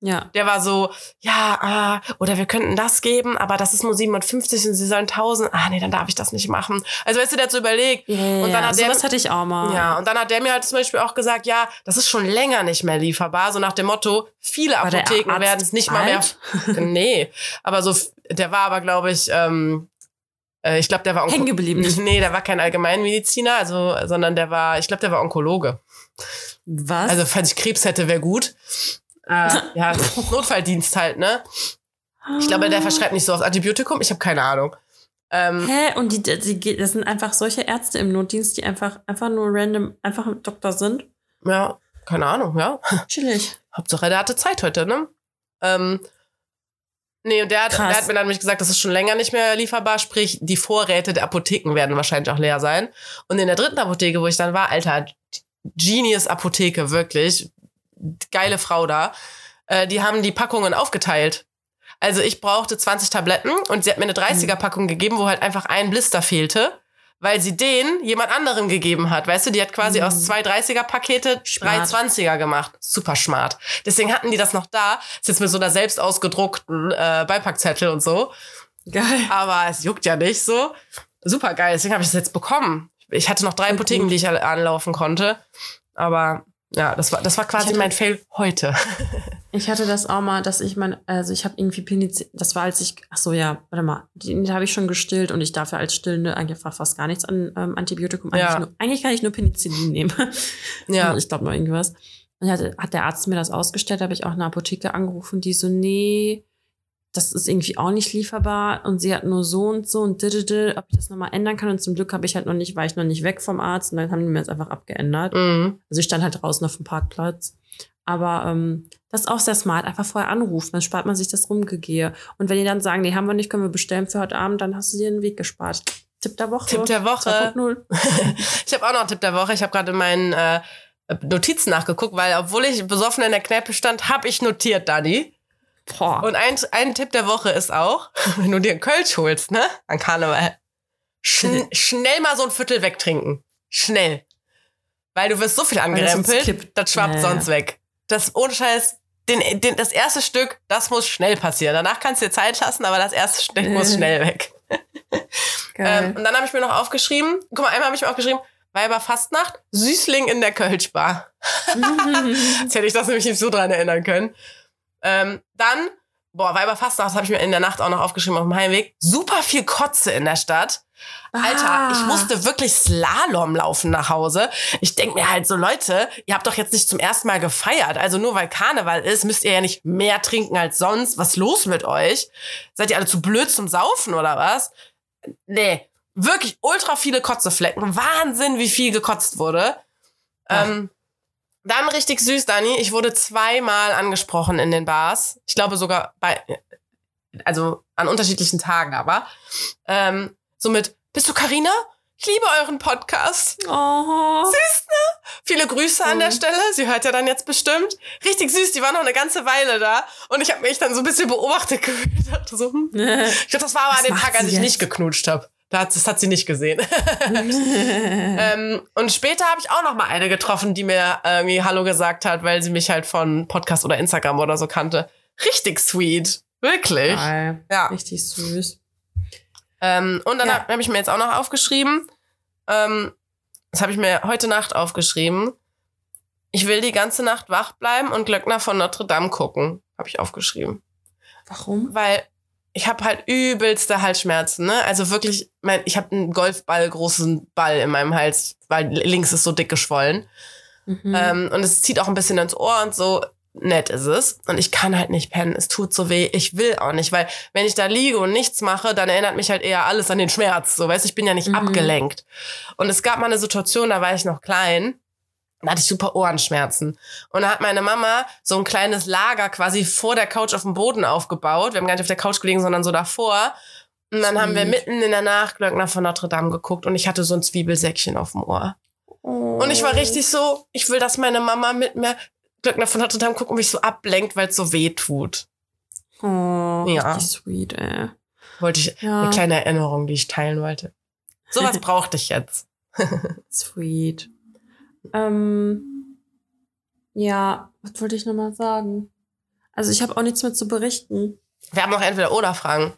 ja. Der war so, ja, ah, oder wir könnten das geben, aber das ist nur 750 und sie sollen 1000. Ah, nee, dann darf ich das nicht machen. Also, weißt du, der hat so überlegt. Ja, Und dann hat der- sowas hatte ich auch mal. Ja, und dann hat der mir halt zum Beispiel auch gesagt, ja, das ist schon länger nicht mehr lieferbar, so nach dem Motto, viele War Apotheken werden es nicht mal mehr. alt? [laughs] nee, aber so, der war aber, glaube ich, ähm, äh, ich glaube, der war Hängen geblieben. [laughs] Nee, der war kein Allgemeinmediziner, also, sondern der war, ich glaube, der war Onkologe. Was? Also, falls ich Krebs hätte, wäre gut. Äh, [laughs] ja, Notfalldienst halt, ne? Ich glaube, der verschreibt nicht so aufs Antibiotikum. Ich habe keine Ahnung. Ähm, Hä? Und die, die, das sind einfach solche Ärzte im Notdienst, die einfach, einfach nur random, einfach ein Doktor sind. ja, keine Ahnung, ja. Chillig. Hauptsache, der hatte Zeit heute, ne? Ähm, Nee, und der hat, der hat mir dann nämlich gesagt, das ist schon länger nicht mehr lieferbar, sprich, die Vorräte der Apotheken werden wahrscheinlich auch leer sein. Und in der dritten Apotheke, wo ich dann war, Alter, Genius Apotheke, wirklich. Geile Frau da. Äh, die haben die Packungen aufgeteilt. Also ich brauchte 20 Tabletten und sie hat mir eine 30er-Packung gegeben, wo halt einfach ein Blister fehlte, weil sie den jemand anderem gegeben hat. Weißt du, die hat quasi Mhm. aus zwei 30er-Pakete drei Smart. 20er gemacht. Super smart. Deswegen hatten die das noch da. Ist jetzt mit so einer selbst ausgedruckten äh, Beipackzettel und so. Geil. Aber es juckt ja nicht so. Super geil. Deswegen habe ich es jetzt bekommen. Ich hatte noch drei Voll Apotheken, die ich anlaufen konnte. Aber ja, das war, das war quasi mein Fail heute. [laughs] Ich hatte das auch mal, dass ich mein, also ich habe irgendwie Penicillin, das war als ich, ach so ja, warte mal, die, die habe ich schon gestillt und ich darf ja als Stillende eigentlich fast gar nichts an ähm, Antibiotikum, eigentlich, Ja. nur, eigentlich kann ich nur Penicillin nehmen. [laughs] Ja. Ich glaube noch irgendwas. Und hatte, hat der Arzt mir das ausgestellt, habe ich auch eine Apotheke angerufen, die so, nee, das ist irgendwie auch nicht lieferbar und sie hat nur so und so und didede, ob ich das nochmal ändern kann. Und zum Glück habe ich halt noch nicht, war ich noch nicht weg vom Arzt und dann haben die mir das einfach abgeändert. Mhm. Also ich stand halt draußen auf dem Parkplatz. Aber ähm, das ist auch sehr smart. Einfach vorher anrufen, dann spart man sich das Rumgegehe. Und wenn die dann sagen, nee, haben wir nicht, können wir bestellen für heute Abend, dann hast du dir den Weg gespart. Tipp der Woche. Tipp der Woche. 2.0. [laughs] Ich habe auch noch einen Tipp der Woche. Ich habe gerade in meinen äh, Notizen nachgeguckt, weil obwohl ich besoffen in der Kneipe stand, habe ich notiert, Dani. Boah. Und ein, ein Tipp der Woche ist auch, [laughs] wenn du dir einen Kölsch holst, ne, an Karneval, schn [laughs] schnell mal so ein Viertel wegtrinken. Schnell. Weil du wirst so viel angerempelt, das schwappt ja. sonst weg. Das ohne Scheiß, den, den, das erste Stück, das muss schnell passieren. Danach kannst du dir Zeit lassen, aber das erste Stück muss Äh. schnell weg. [laughs] Ähm, und dann habe ich mir noch aufgeschrieben, guck mal, einmal habe ich mir aufgeschrieben, Weiber Fastnacht, Süßling in der Kölschbar. [laughs] Jetzt hätte ich das nämlich nicht so dran erinnern können. Ähm, dann, boah, Weiber Fastnacht habe ich mir in der Nacht auch noch aufgeschrieben auf dem Heimweg. Super viel Kotze in der Stadt. Alter, Ah. ich musste wirklich Slalom laufen nach Hause. Ich denk mir halt so, Leute, ihr habt doch jetzt nicht zum ersten Mal gefeiert. Also nur weil Karneval ist, müsst ihr ja nicht mehr trinken als sonst. Was ist los mit euch? Seid ihr alle zu blöd zum Saufen oder was? Nee, wirklich ultra viele Kotzeflecken. Wahnsinn, wie viel gekotzt wurde. Ähm, dann richtig süß, Dani. Ich wurde zweimal angesprochen in den Bars. Ich glaube sogar bei, also an unterschiedlichen Tagen aber. Ähm, so mit, bist du Karina? Ich liebe euren Podcast. oh. Viele Grüße an der Mhm. Stelle. Sie hört ja dann jetzt bestimmt. Richtig süß, die war noch eine ganze Weile da. Und ich habe mich dann so ein bisschen beobachtet [laughs] gefühlt. So, hm. [laughs] Ich glaube, das war aber an dem Tag, als ich jetzt? nicht geknutscht habe. Das hat sie nicht gesehen. [laughs] ähm, und später habe ich auch noch mal eine getroffen, die mir irgendwie Hallo gesagt hat, weil sie mich halt von Podcast oder Instagram oder so kannte. Richtig sweet. Wirklich. Geil. Ja. Richtig süß. Ähm, und dann Ja. habe hab ich mir jetzt auch noch aufgeschrieben, ähm, das habe ich mir heute Nacht aufgeschrieben. Ich will die ganze Nacht wach bleiben und Glöckner von Notre Dame gucken. Habe ich aufgeschrieben. Warum? Weil ich habe halt übelste Halsschmerzen, ne? Also wirklich, mein, ich habe einen Golfball, großen Ball in meinem Hals, weil links ist so dick geschwollen. Mhm. Ähm, und es zieht auch ein bisschen ins Ohr und so. Nett ist es. Und ich kann halt nicht pennen. Es tut so weh. Ich will auch nicht, weil wenn ich da liege und nichts mache, dann erinnert mich halt eher alles an den Schmerz. So, weißt du, ich bin ja nicht Mhm. abgelenkt. Und es gab mal eine Situation, da war ich noch klein. Da hatte ich super Ohrenschmerzen. Und da hat meine Mama so ein kleines Lager quasi vor der Couch auf dem Boden aufgebaut. Wir haben gar nicht auf der Couch gelegen, sondern so davor. Und dann haben wir Sweet. mitten in der Nacht Glöckner von Notre Dame geguckt und ich hatte so ein Zwiebelsäckchen auf dem Ohr. Oh. Und ich war richtig so, ich will, dass meine Mama mit mir Glöckner von Notre Dame guckt und mich so ablenkt, weil es so weh tut. Oh, Ja. richtig sweet, ey. Wollte ich, Ja, eine kleine Erinnerung, die ich teilen wollte. Sowas [laughs] brauchte ich jetzt. [laughs] sweet. Ähm, ja, was wollte ich nochmal sagen? Also ich habe auch nichts mehr zu berichten. Wir haben noch entweder oder Fragen.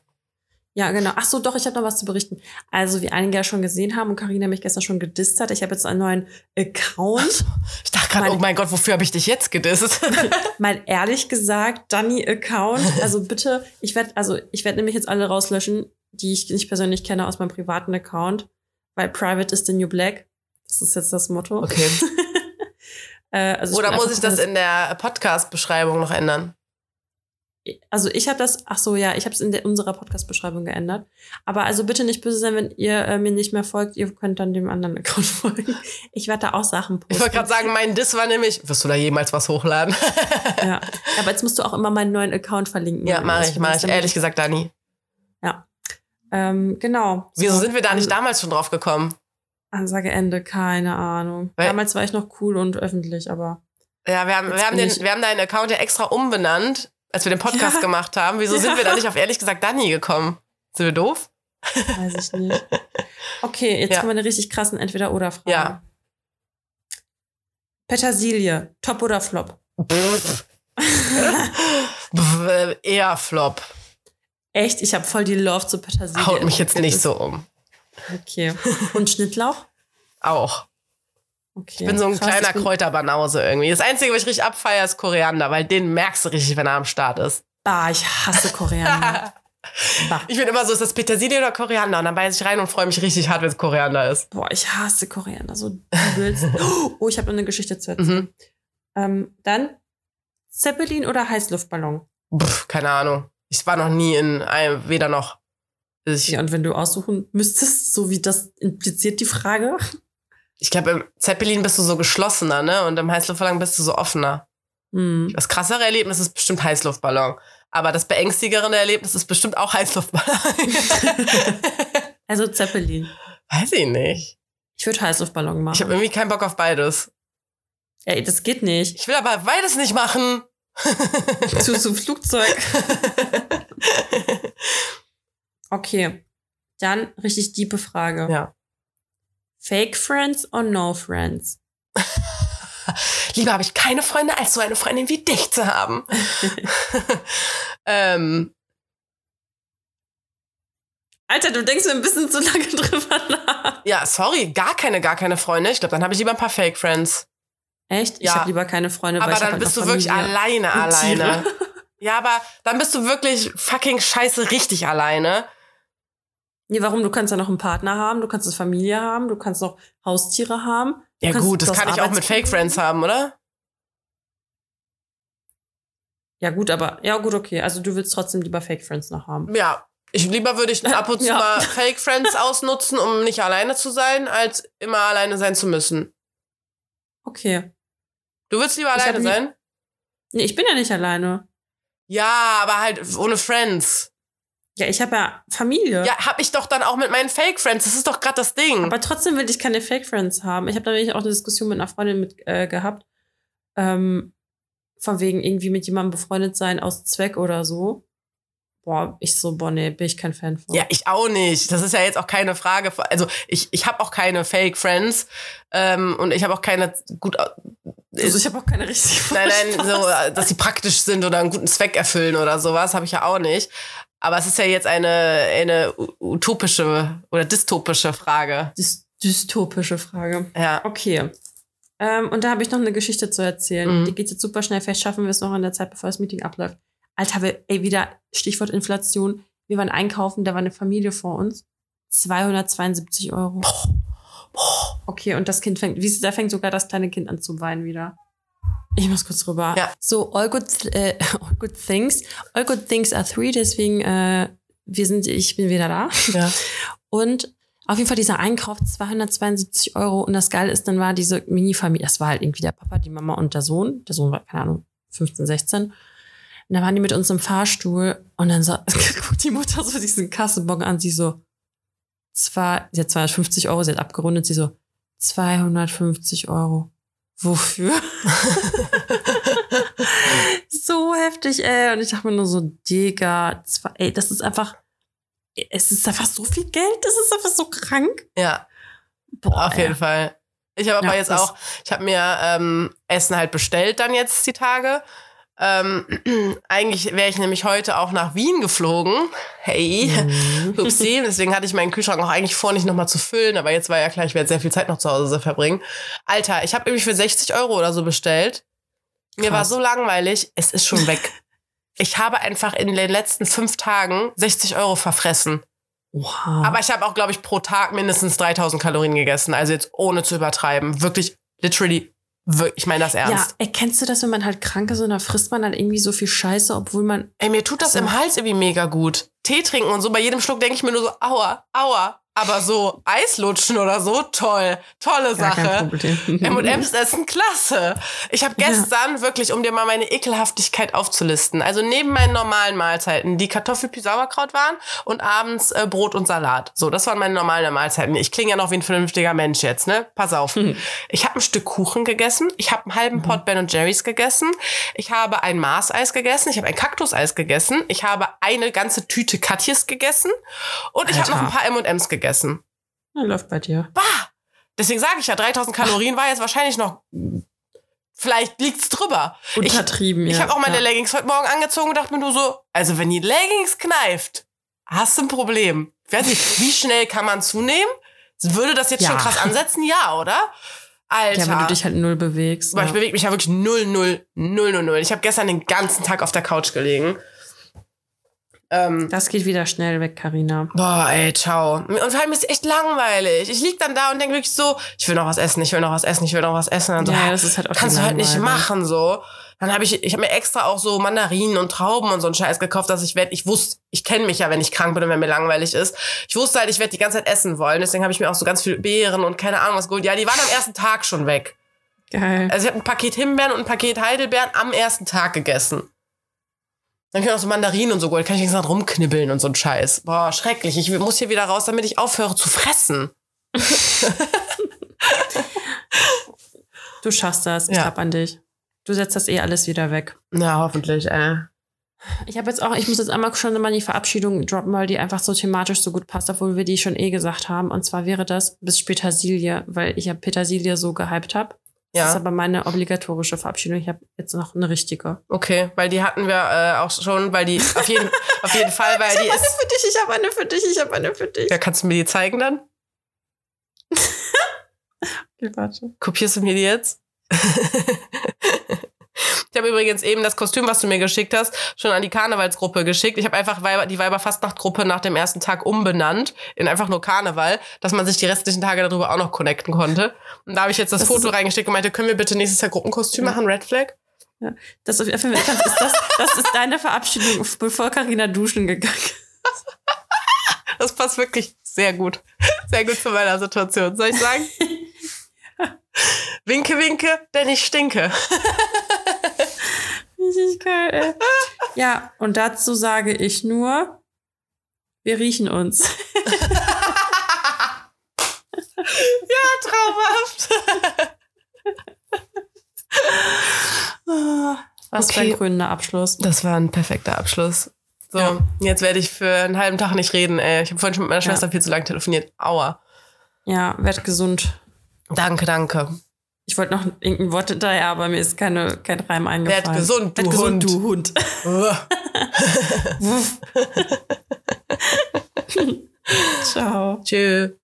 Ja, genau. Ach so, doch, ich habe noch was zu berichten. Also, wie einige ja schon gesehen haben und Karina mich gestern schon gedisst hat, ich habe jetzt einen neuen Account. Ich dachte gerade, oh mein Gott, wofür habe ich dich jetzt gedisst? [laughs] Mal ehrlich gesagt, Danny Account. Also bitte, ich werde, also ich werde nämlich jetzt alle rauslöschen, die ich nicht persönlich kenne aus meinem privaten Account, weil Private is the new black. Das ist jetzt das Motto. Okay. [laughs] Äh, also Oder muss ich das in der Podcast-Beschreibung noch ändern? also ich habe das, ach so, ja, ich habe es in der, unserer Podcast-Beschreibung geändert. Aber also bitte nicht böse sein, wenn ihr äh, mir nicht mehr folgt. Ihr könnt dann dem anderen Account [laughs] folgen. Ich werde da auch Sachen posten. Ich wollte gerade sagen, mein Diss war nämlich, wirst du da jemals was hochladen? Ja. [laughs] Aber jetzt musst du auch immer meinen neuen Account verlinken. ja, mache ich, mache ich. Ehrlich gesagt, Dani. Ähm, genau. Wieso So, sind wir da nicht An- damals schon drauf gekommen? Ansage Ende, keine Ahnung. Weil- Damals war ich noch cool und öffentlich, aber Ja, wir haben, wir haben, den, wir haben deinen Account ja extra umbenannt, als wir den Podcast Ja. gemacht haben. Wieso [laughs] sind Ja. wir da nicht auf ehrlich gesagt Dani gekommen? Sind wir doof? weiß ich nicht. [laughs] Okay, jetzt Ja. kommen wir eine richtig krassen Entweder-Oder-Frage. Ja. Petersilie, Top oder Flop? [laughs] Eher Flop. Echt? Ich habe voll die Love zu Petersilie. Haut mich jetzt nicht so um. Okay. [laughs] Und Schnittlauch? Auch. Okay. Ich bin so ein Krass, kleiner Kräuterbanause irgendwie. Das Einzige, was ich richtig abfeiere, ist Koriander, weil den merkst du richtig, wenn er am Start ist. Bah, ich hasse Koriander. [laughs] bah. Ich bin immer so, ist das Petersilie oder Koriander? Und dann beiß ich rein und freue mich richtig hart, wenn es Koriander ist. Boah, ich hasse Koriander so übelst. [laughs] Oh, ich habe noch eine Geschichte zu erzählen. Mhm. Ähm, dann Zeppelin oder Heißluftballon? Pff, keine Ahnung. Ich war noch nie in einem, weder noch. Und wenn du aussuchen müsstest, so wie das impliziert die Frage. ich glaube, im Zeppelin bist du so geschlossener, ne? Und im Heißluftballon bist du so offener. Hm. Das krassere Erlebnis ist bestimmt Heißluftballon. Aber das beängstigende Erlebnis ist bestimmt auch Heißluftballon. [laughs] Also Zeppelin. Weiß ich nicht. Ich würde Heißluftballon machen. Ich habe irgendwie keinen Bock auf beides. Ey, das geht nicht. Ich will aber beides nicht machen. [laughs] zu so Flugzeug. [laughs] Okay. Dann richtig diepe Frage. Ja. Fake Friends or No Friends? [laughs] Lieber habe ich keine Freunde, als so eine Freundin wie dich zu haben. [laughs] ähm, Alter, du denkst mir ein bisschen zu lange [laughs] drüber nach. ja, sorry, gar keine, gar keine Freunde. Ich glaube, dann habe ich lieber ein paar Fake Friends. Echt? Ich Ja. habe lieber keine Freunde, Aber ich dann halt bist du wirklich Familie alleine, und alleine. Tiere. Ja, aber dann bist du wirklich fucking scheiße richtig alleine. Nee, warum? Du kannst ja noch einen Partner haben, du kannst eine Familie haben, du kannst noch Haustiere haben. Ja gut, das kann ich auch mit Fake Friends haben, oder? Ja gut, aber ja gut, okay. Also du willst trotzdem lieber Fake Friends noch haben. Ja. Ich lieber würde ich ab und zu [laughs] Ja. mal Fake Friends [laughs] ausnutzen, um nicht alleine zu sein, als immer alleine sein zu müssen. Okay. Du willst lieber alleine sein? Nee, ich bin ja nicht alleine. Ja, aber halt ohne Friends. Ja, ich habe ja Familie. Ja, hab ich doch dann auch mit meinen Fake Friends. Das ist doch gerade das Ding. Aber trotzdem will ich keine Fake Friends haben. Ich habe da nämlich auch eine Diskussion mit einer Freundin mit äh, gehabt. Ähm, von wegen irgendwie mit jemandem befreundet sein aus Zweck oder so. Boah, ich so, boah, nee, bin ich kein Fan von. ja, ich auch nicht. Das ist ja jetzt auch keine Frage. Also ich, ich habe auch keine Fake Friends ähm, und ich habe auch keine gut. Also ich habe auch keine richtige Nein, nein, so, äh, dass sie praktisch sind oder einen guten Zweck erfüllen oder sowas, habe ich ja auch nicht. Aber es ist ja jetzt eine, eine utopische oder dystopische Frage. Dys dystopische Frage. Ja. Okay. Ähm, und da habe ich noch eine Geschichte zu erzählen. Mhm. Die geht jetzt super schnell. Vielleicht schaffen wir es noch in der Zeit, bevor das Meeting abläuft. Alter, wir, ey, wieder Stichwort Inflation. Wir waren einkaufen, da war eine Familie vor uns. 272 Euro. Okay, und das Kind fängt, wie da fängt sogar das kleine Kind an zu weinen wieder. Ich muss kurz rüber. Ja. So, all good, äh, [laughs] all good things. All good things are three, deswegen, äh, wir sind, ich bin wieder da. ja. [laughs] Und auf jeden Fall dieser Einkauf, 272 Euro. Und das Geile ist, dann war diese Mini-Familie, das war halt irgendwie der Papa, die Mama und der Sohn. Der Sohn war, keine Ahnung, 15, 16. Und dann waren die mit uns im Fahrstuhl und dann so, [laughs] guckt die Mutter so diesen Kassenbon an, sie so, zwar, sie hat 250 Euro, sie hat abgerundet, sie so, 250 Euro. Wofür? [laughs] so heftig, ey. Und ich dachte mir nur so, Digga, ey, das ist einfach, es ist einfach so viel Geld, das ist einfach so krank. ja, Boah, auf ey. jeden Fall. Ich habe aber Ja, jetzt auch, ich habe mir ähm, Essen halt bestellt dann jetzt die Tage. Ähm, [clears throat] eigentlich wäre ich nämlich heute auch nach Wien geflogen. Hey. Mhm. Upsi, deswegen hatte ich meinen Kühlschrank auch eigentlich vor, nicht nochmal zu füllen, aber jetzt war ja klar, ich werde sehr viel Zeit noch zu Hause verbringen. Alter, ich habe irgendwie für 60 Euro oder so bestellt. Mir war so langweilig, es ist schon weg. [laughs] ich habe einfach in den letzten fünf Tagen 60 Euro verfressen. Wow. Aber ich habe auch, glaube ich, pro Tag mindestens 3000 Kalorien gegessen. Also jetzt ohne zu übertreiben. Wirklich, literally Ich meine das Ja, ernst. erkennst du das, wenn man halt krank ist und dann frisst man halt irgendwie so viel Scheiße, obwohl man. Ey, mir tut das So. im Hals irgendwie mega gut. Tee trinken und so, bei jedem Schluck denke ich mir nur so, aua, aua. Aber so Eis lutschen oder so, toll. Tolle Gar Sache. M&M's [laughs] essen klasse. Ich habe gestern wirklich, um dir mal meine Ekelhaftigkeit aufzulisten, also neben meinen normalen Mahlzeiten, die Kartoffelpü Sauerkraut waren und abends äh, Brot und Salat. So, das waren meine normalen Mahlzeiten. Ich klinge ja noch wie ein vernünftiger Mensch jetzt, ne? Pass auf. Ich habe ein Stück Kuchen gegessen, ich habe einen halben Pot Ben Jerry's gegessen, ich habe ein Maßeis gegessen, ich habe ein Kaktuseis gegessen, ich habe eine ganze Tüte Katjes gegessen und ich habe noch Alter. ein paar M&M's gegessen. Ja, läuft bei dir. Bah! Deswegen sage ich ja, 3000 Kalorien war jetzt wahrscheinlich noch. Vielleicht liegt's drüber. Ich, Untertrieben, ich ja. habe auch meine ja. Leggings heute Morgen angezogen und dachte mir nur so, also wenn die Leggings kneift, hast du ein Problem. Ich weiß nicht, wie schnell kann man zunehmen? Würde das jetzt Ja. schon krass ansetzen? Ja, oder? Alter. Ja, wenn du dich halt null bewegst. Aber ich Ja. bewege mich ja wirklich null, null, null, null, null. Ich habe gestern den ganzen Tag auf der Couch gelegen. Ähm, Das geht wieder schnell weg, Karina. Boah, ey, ciao. Und vor allem ist es echt langweilig. Ich lieg dann da und denke wirklich so, ich will noch was essen, ich will noch was essen, ich will noch was essen. Und so, Ja, das ist halt auch kannst du halt nicht machen so. Dann habe ich, ich habe mir extra auch so Mandarinen und Trauben und so einen Scheiß gekauft, dass ich werd, ich wusste, ich kenne mich ja, wenn ich krank bin und wenn mir langweilig ist. Ich wusste halt, ich werde die ganze Zeit essen wollen. Deswegen habe ich mir auch so ganz viele Beeren und keine Ahnung was geholt. Ja, die waren am ersten Tag schon weg. Geil. Also ich habe ein Paket Himbeeren und ein Paket Heidelbeeren am ersten Tag gegessen. Dann kann ich auch so Mandarinen und so geholt. Kann ich noch rumknibbeln und so ein Scheiß. Boah, schrecklich. Ich muss hier wieder raus, damit ich aufhöre zu fressen. [laughs] Du schaffst das. Ich Ja. glaub an dich. Du setzt das eh alles wieder weg. Na, hoffentlich, äh. Ich habe jetzt auch, ich muss jetzt einmal schon mal die Verabschiedung droppen, weil die einfach so thematisch so gut passt, obwohl wir die schon eh gesagt haben. Und zwar wäre das bis Petersilie, weil ich ja Petersilie so gehypt habe. Das ist Ja, aber meine obligatorische Verabschiedung. Ich habe jetzt noch eine richtige. okay. Weil die hatten wir äh, auch schon, weil die auf jeden, auf jeden Fall, weil die ist. für dich, ich habe eine für dich, ich habe eine für dich. Ja, kannst du mir die zeigen dann? [laughs] Okay, warte. Kopierst du mir die jetzt? [laughs] [laughs] Ich habe übrigens eben das Kostüm, was du mir geschickt hast, schon an die Karnevalsgruppe geschickt. Ich habe einfach Weiber, die Weiberfastnachtgruppe nach dem ersten Tag umbenannt in einfach nur Karneval, dass man sich die restlichen Tage darüber auch noch connecten konnte. Und da habe ich jetzt das, Das Foto reingeschickt und meinte, können wir bitte nächstes Jahr Gruppenkostüm Ja. machen, Red Flag? Das, ist das, das ist deine Verabschiedung, bevor Karina duschen gegangen ist. [laughs] Das passt wirklich sehr gut. Sehr gut zu meiner Situation. Soll ich sagen? [laughs] Winke, winke, denn ich stinke. [laughs] Richtig geil, ey. Ja, und dazu sage ich nur, wir riechen uns. [laughs] Traumhaft. [laughs] Was für Okay. ein krönender Abschluss. Das war ein perfekter Abschluss. So, Ja. jetzt werde ich für einen halben Tag nicht reden. Ey. Ich habe vorhin schon mit meiner Ja. Schwester viel zu lange telefoniert. Aua. Ja, werd gesund. Danke, danke. Ich wollte noch irgendein Wort hinterher, aber mir ist keine, kein Reim eingefallen. Werd gesund, du Werd gesund, Hund. du Hund. [laughs] [laughs] [laughs] Ciao. Tschö.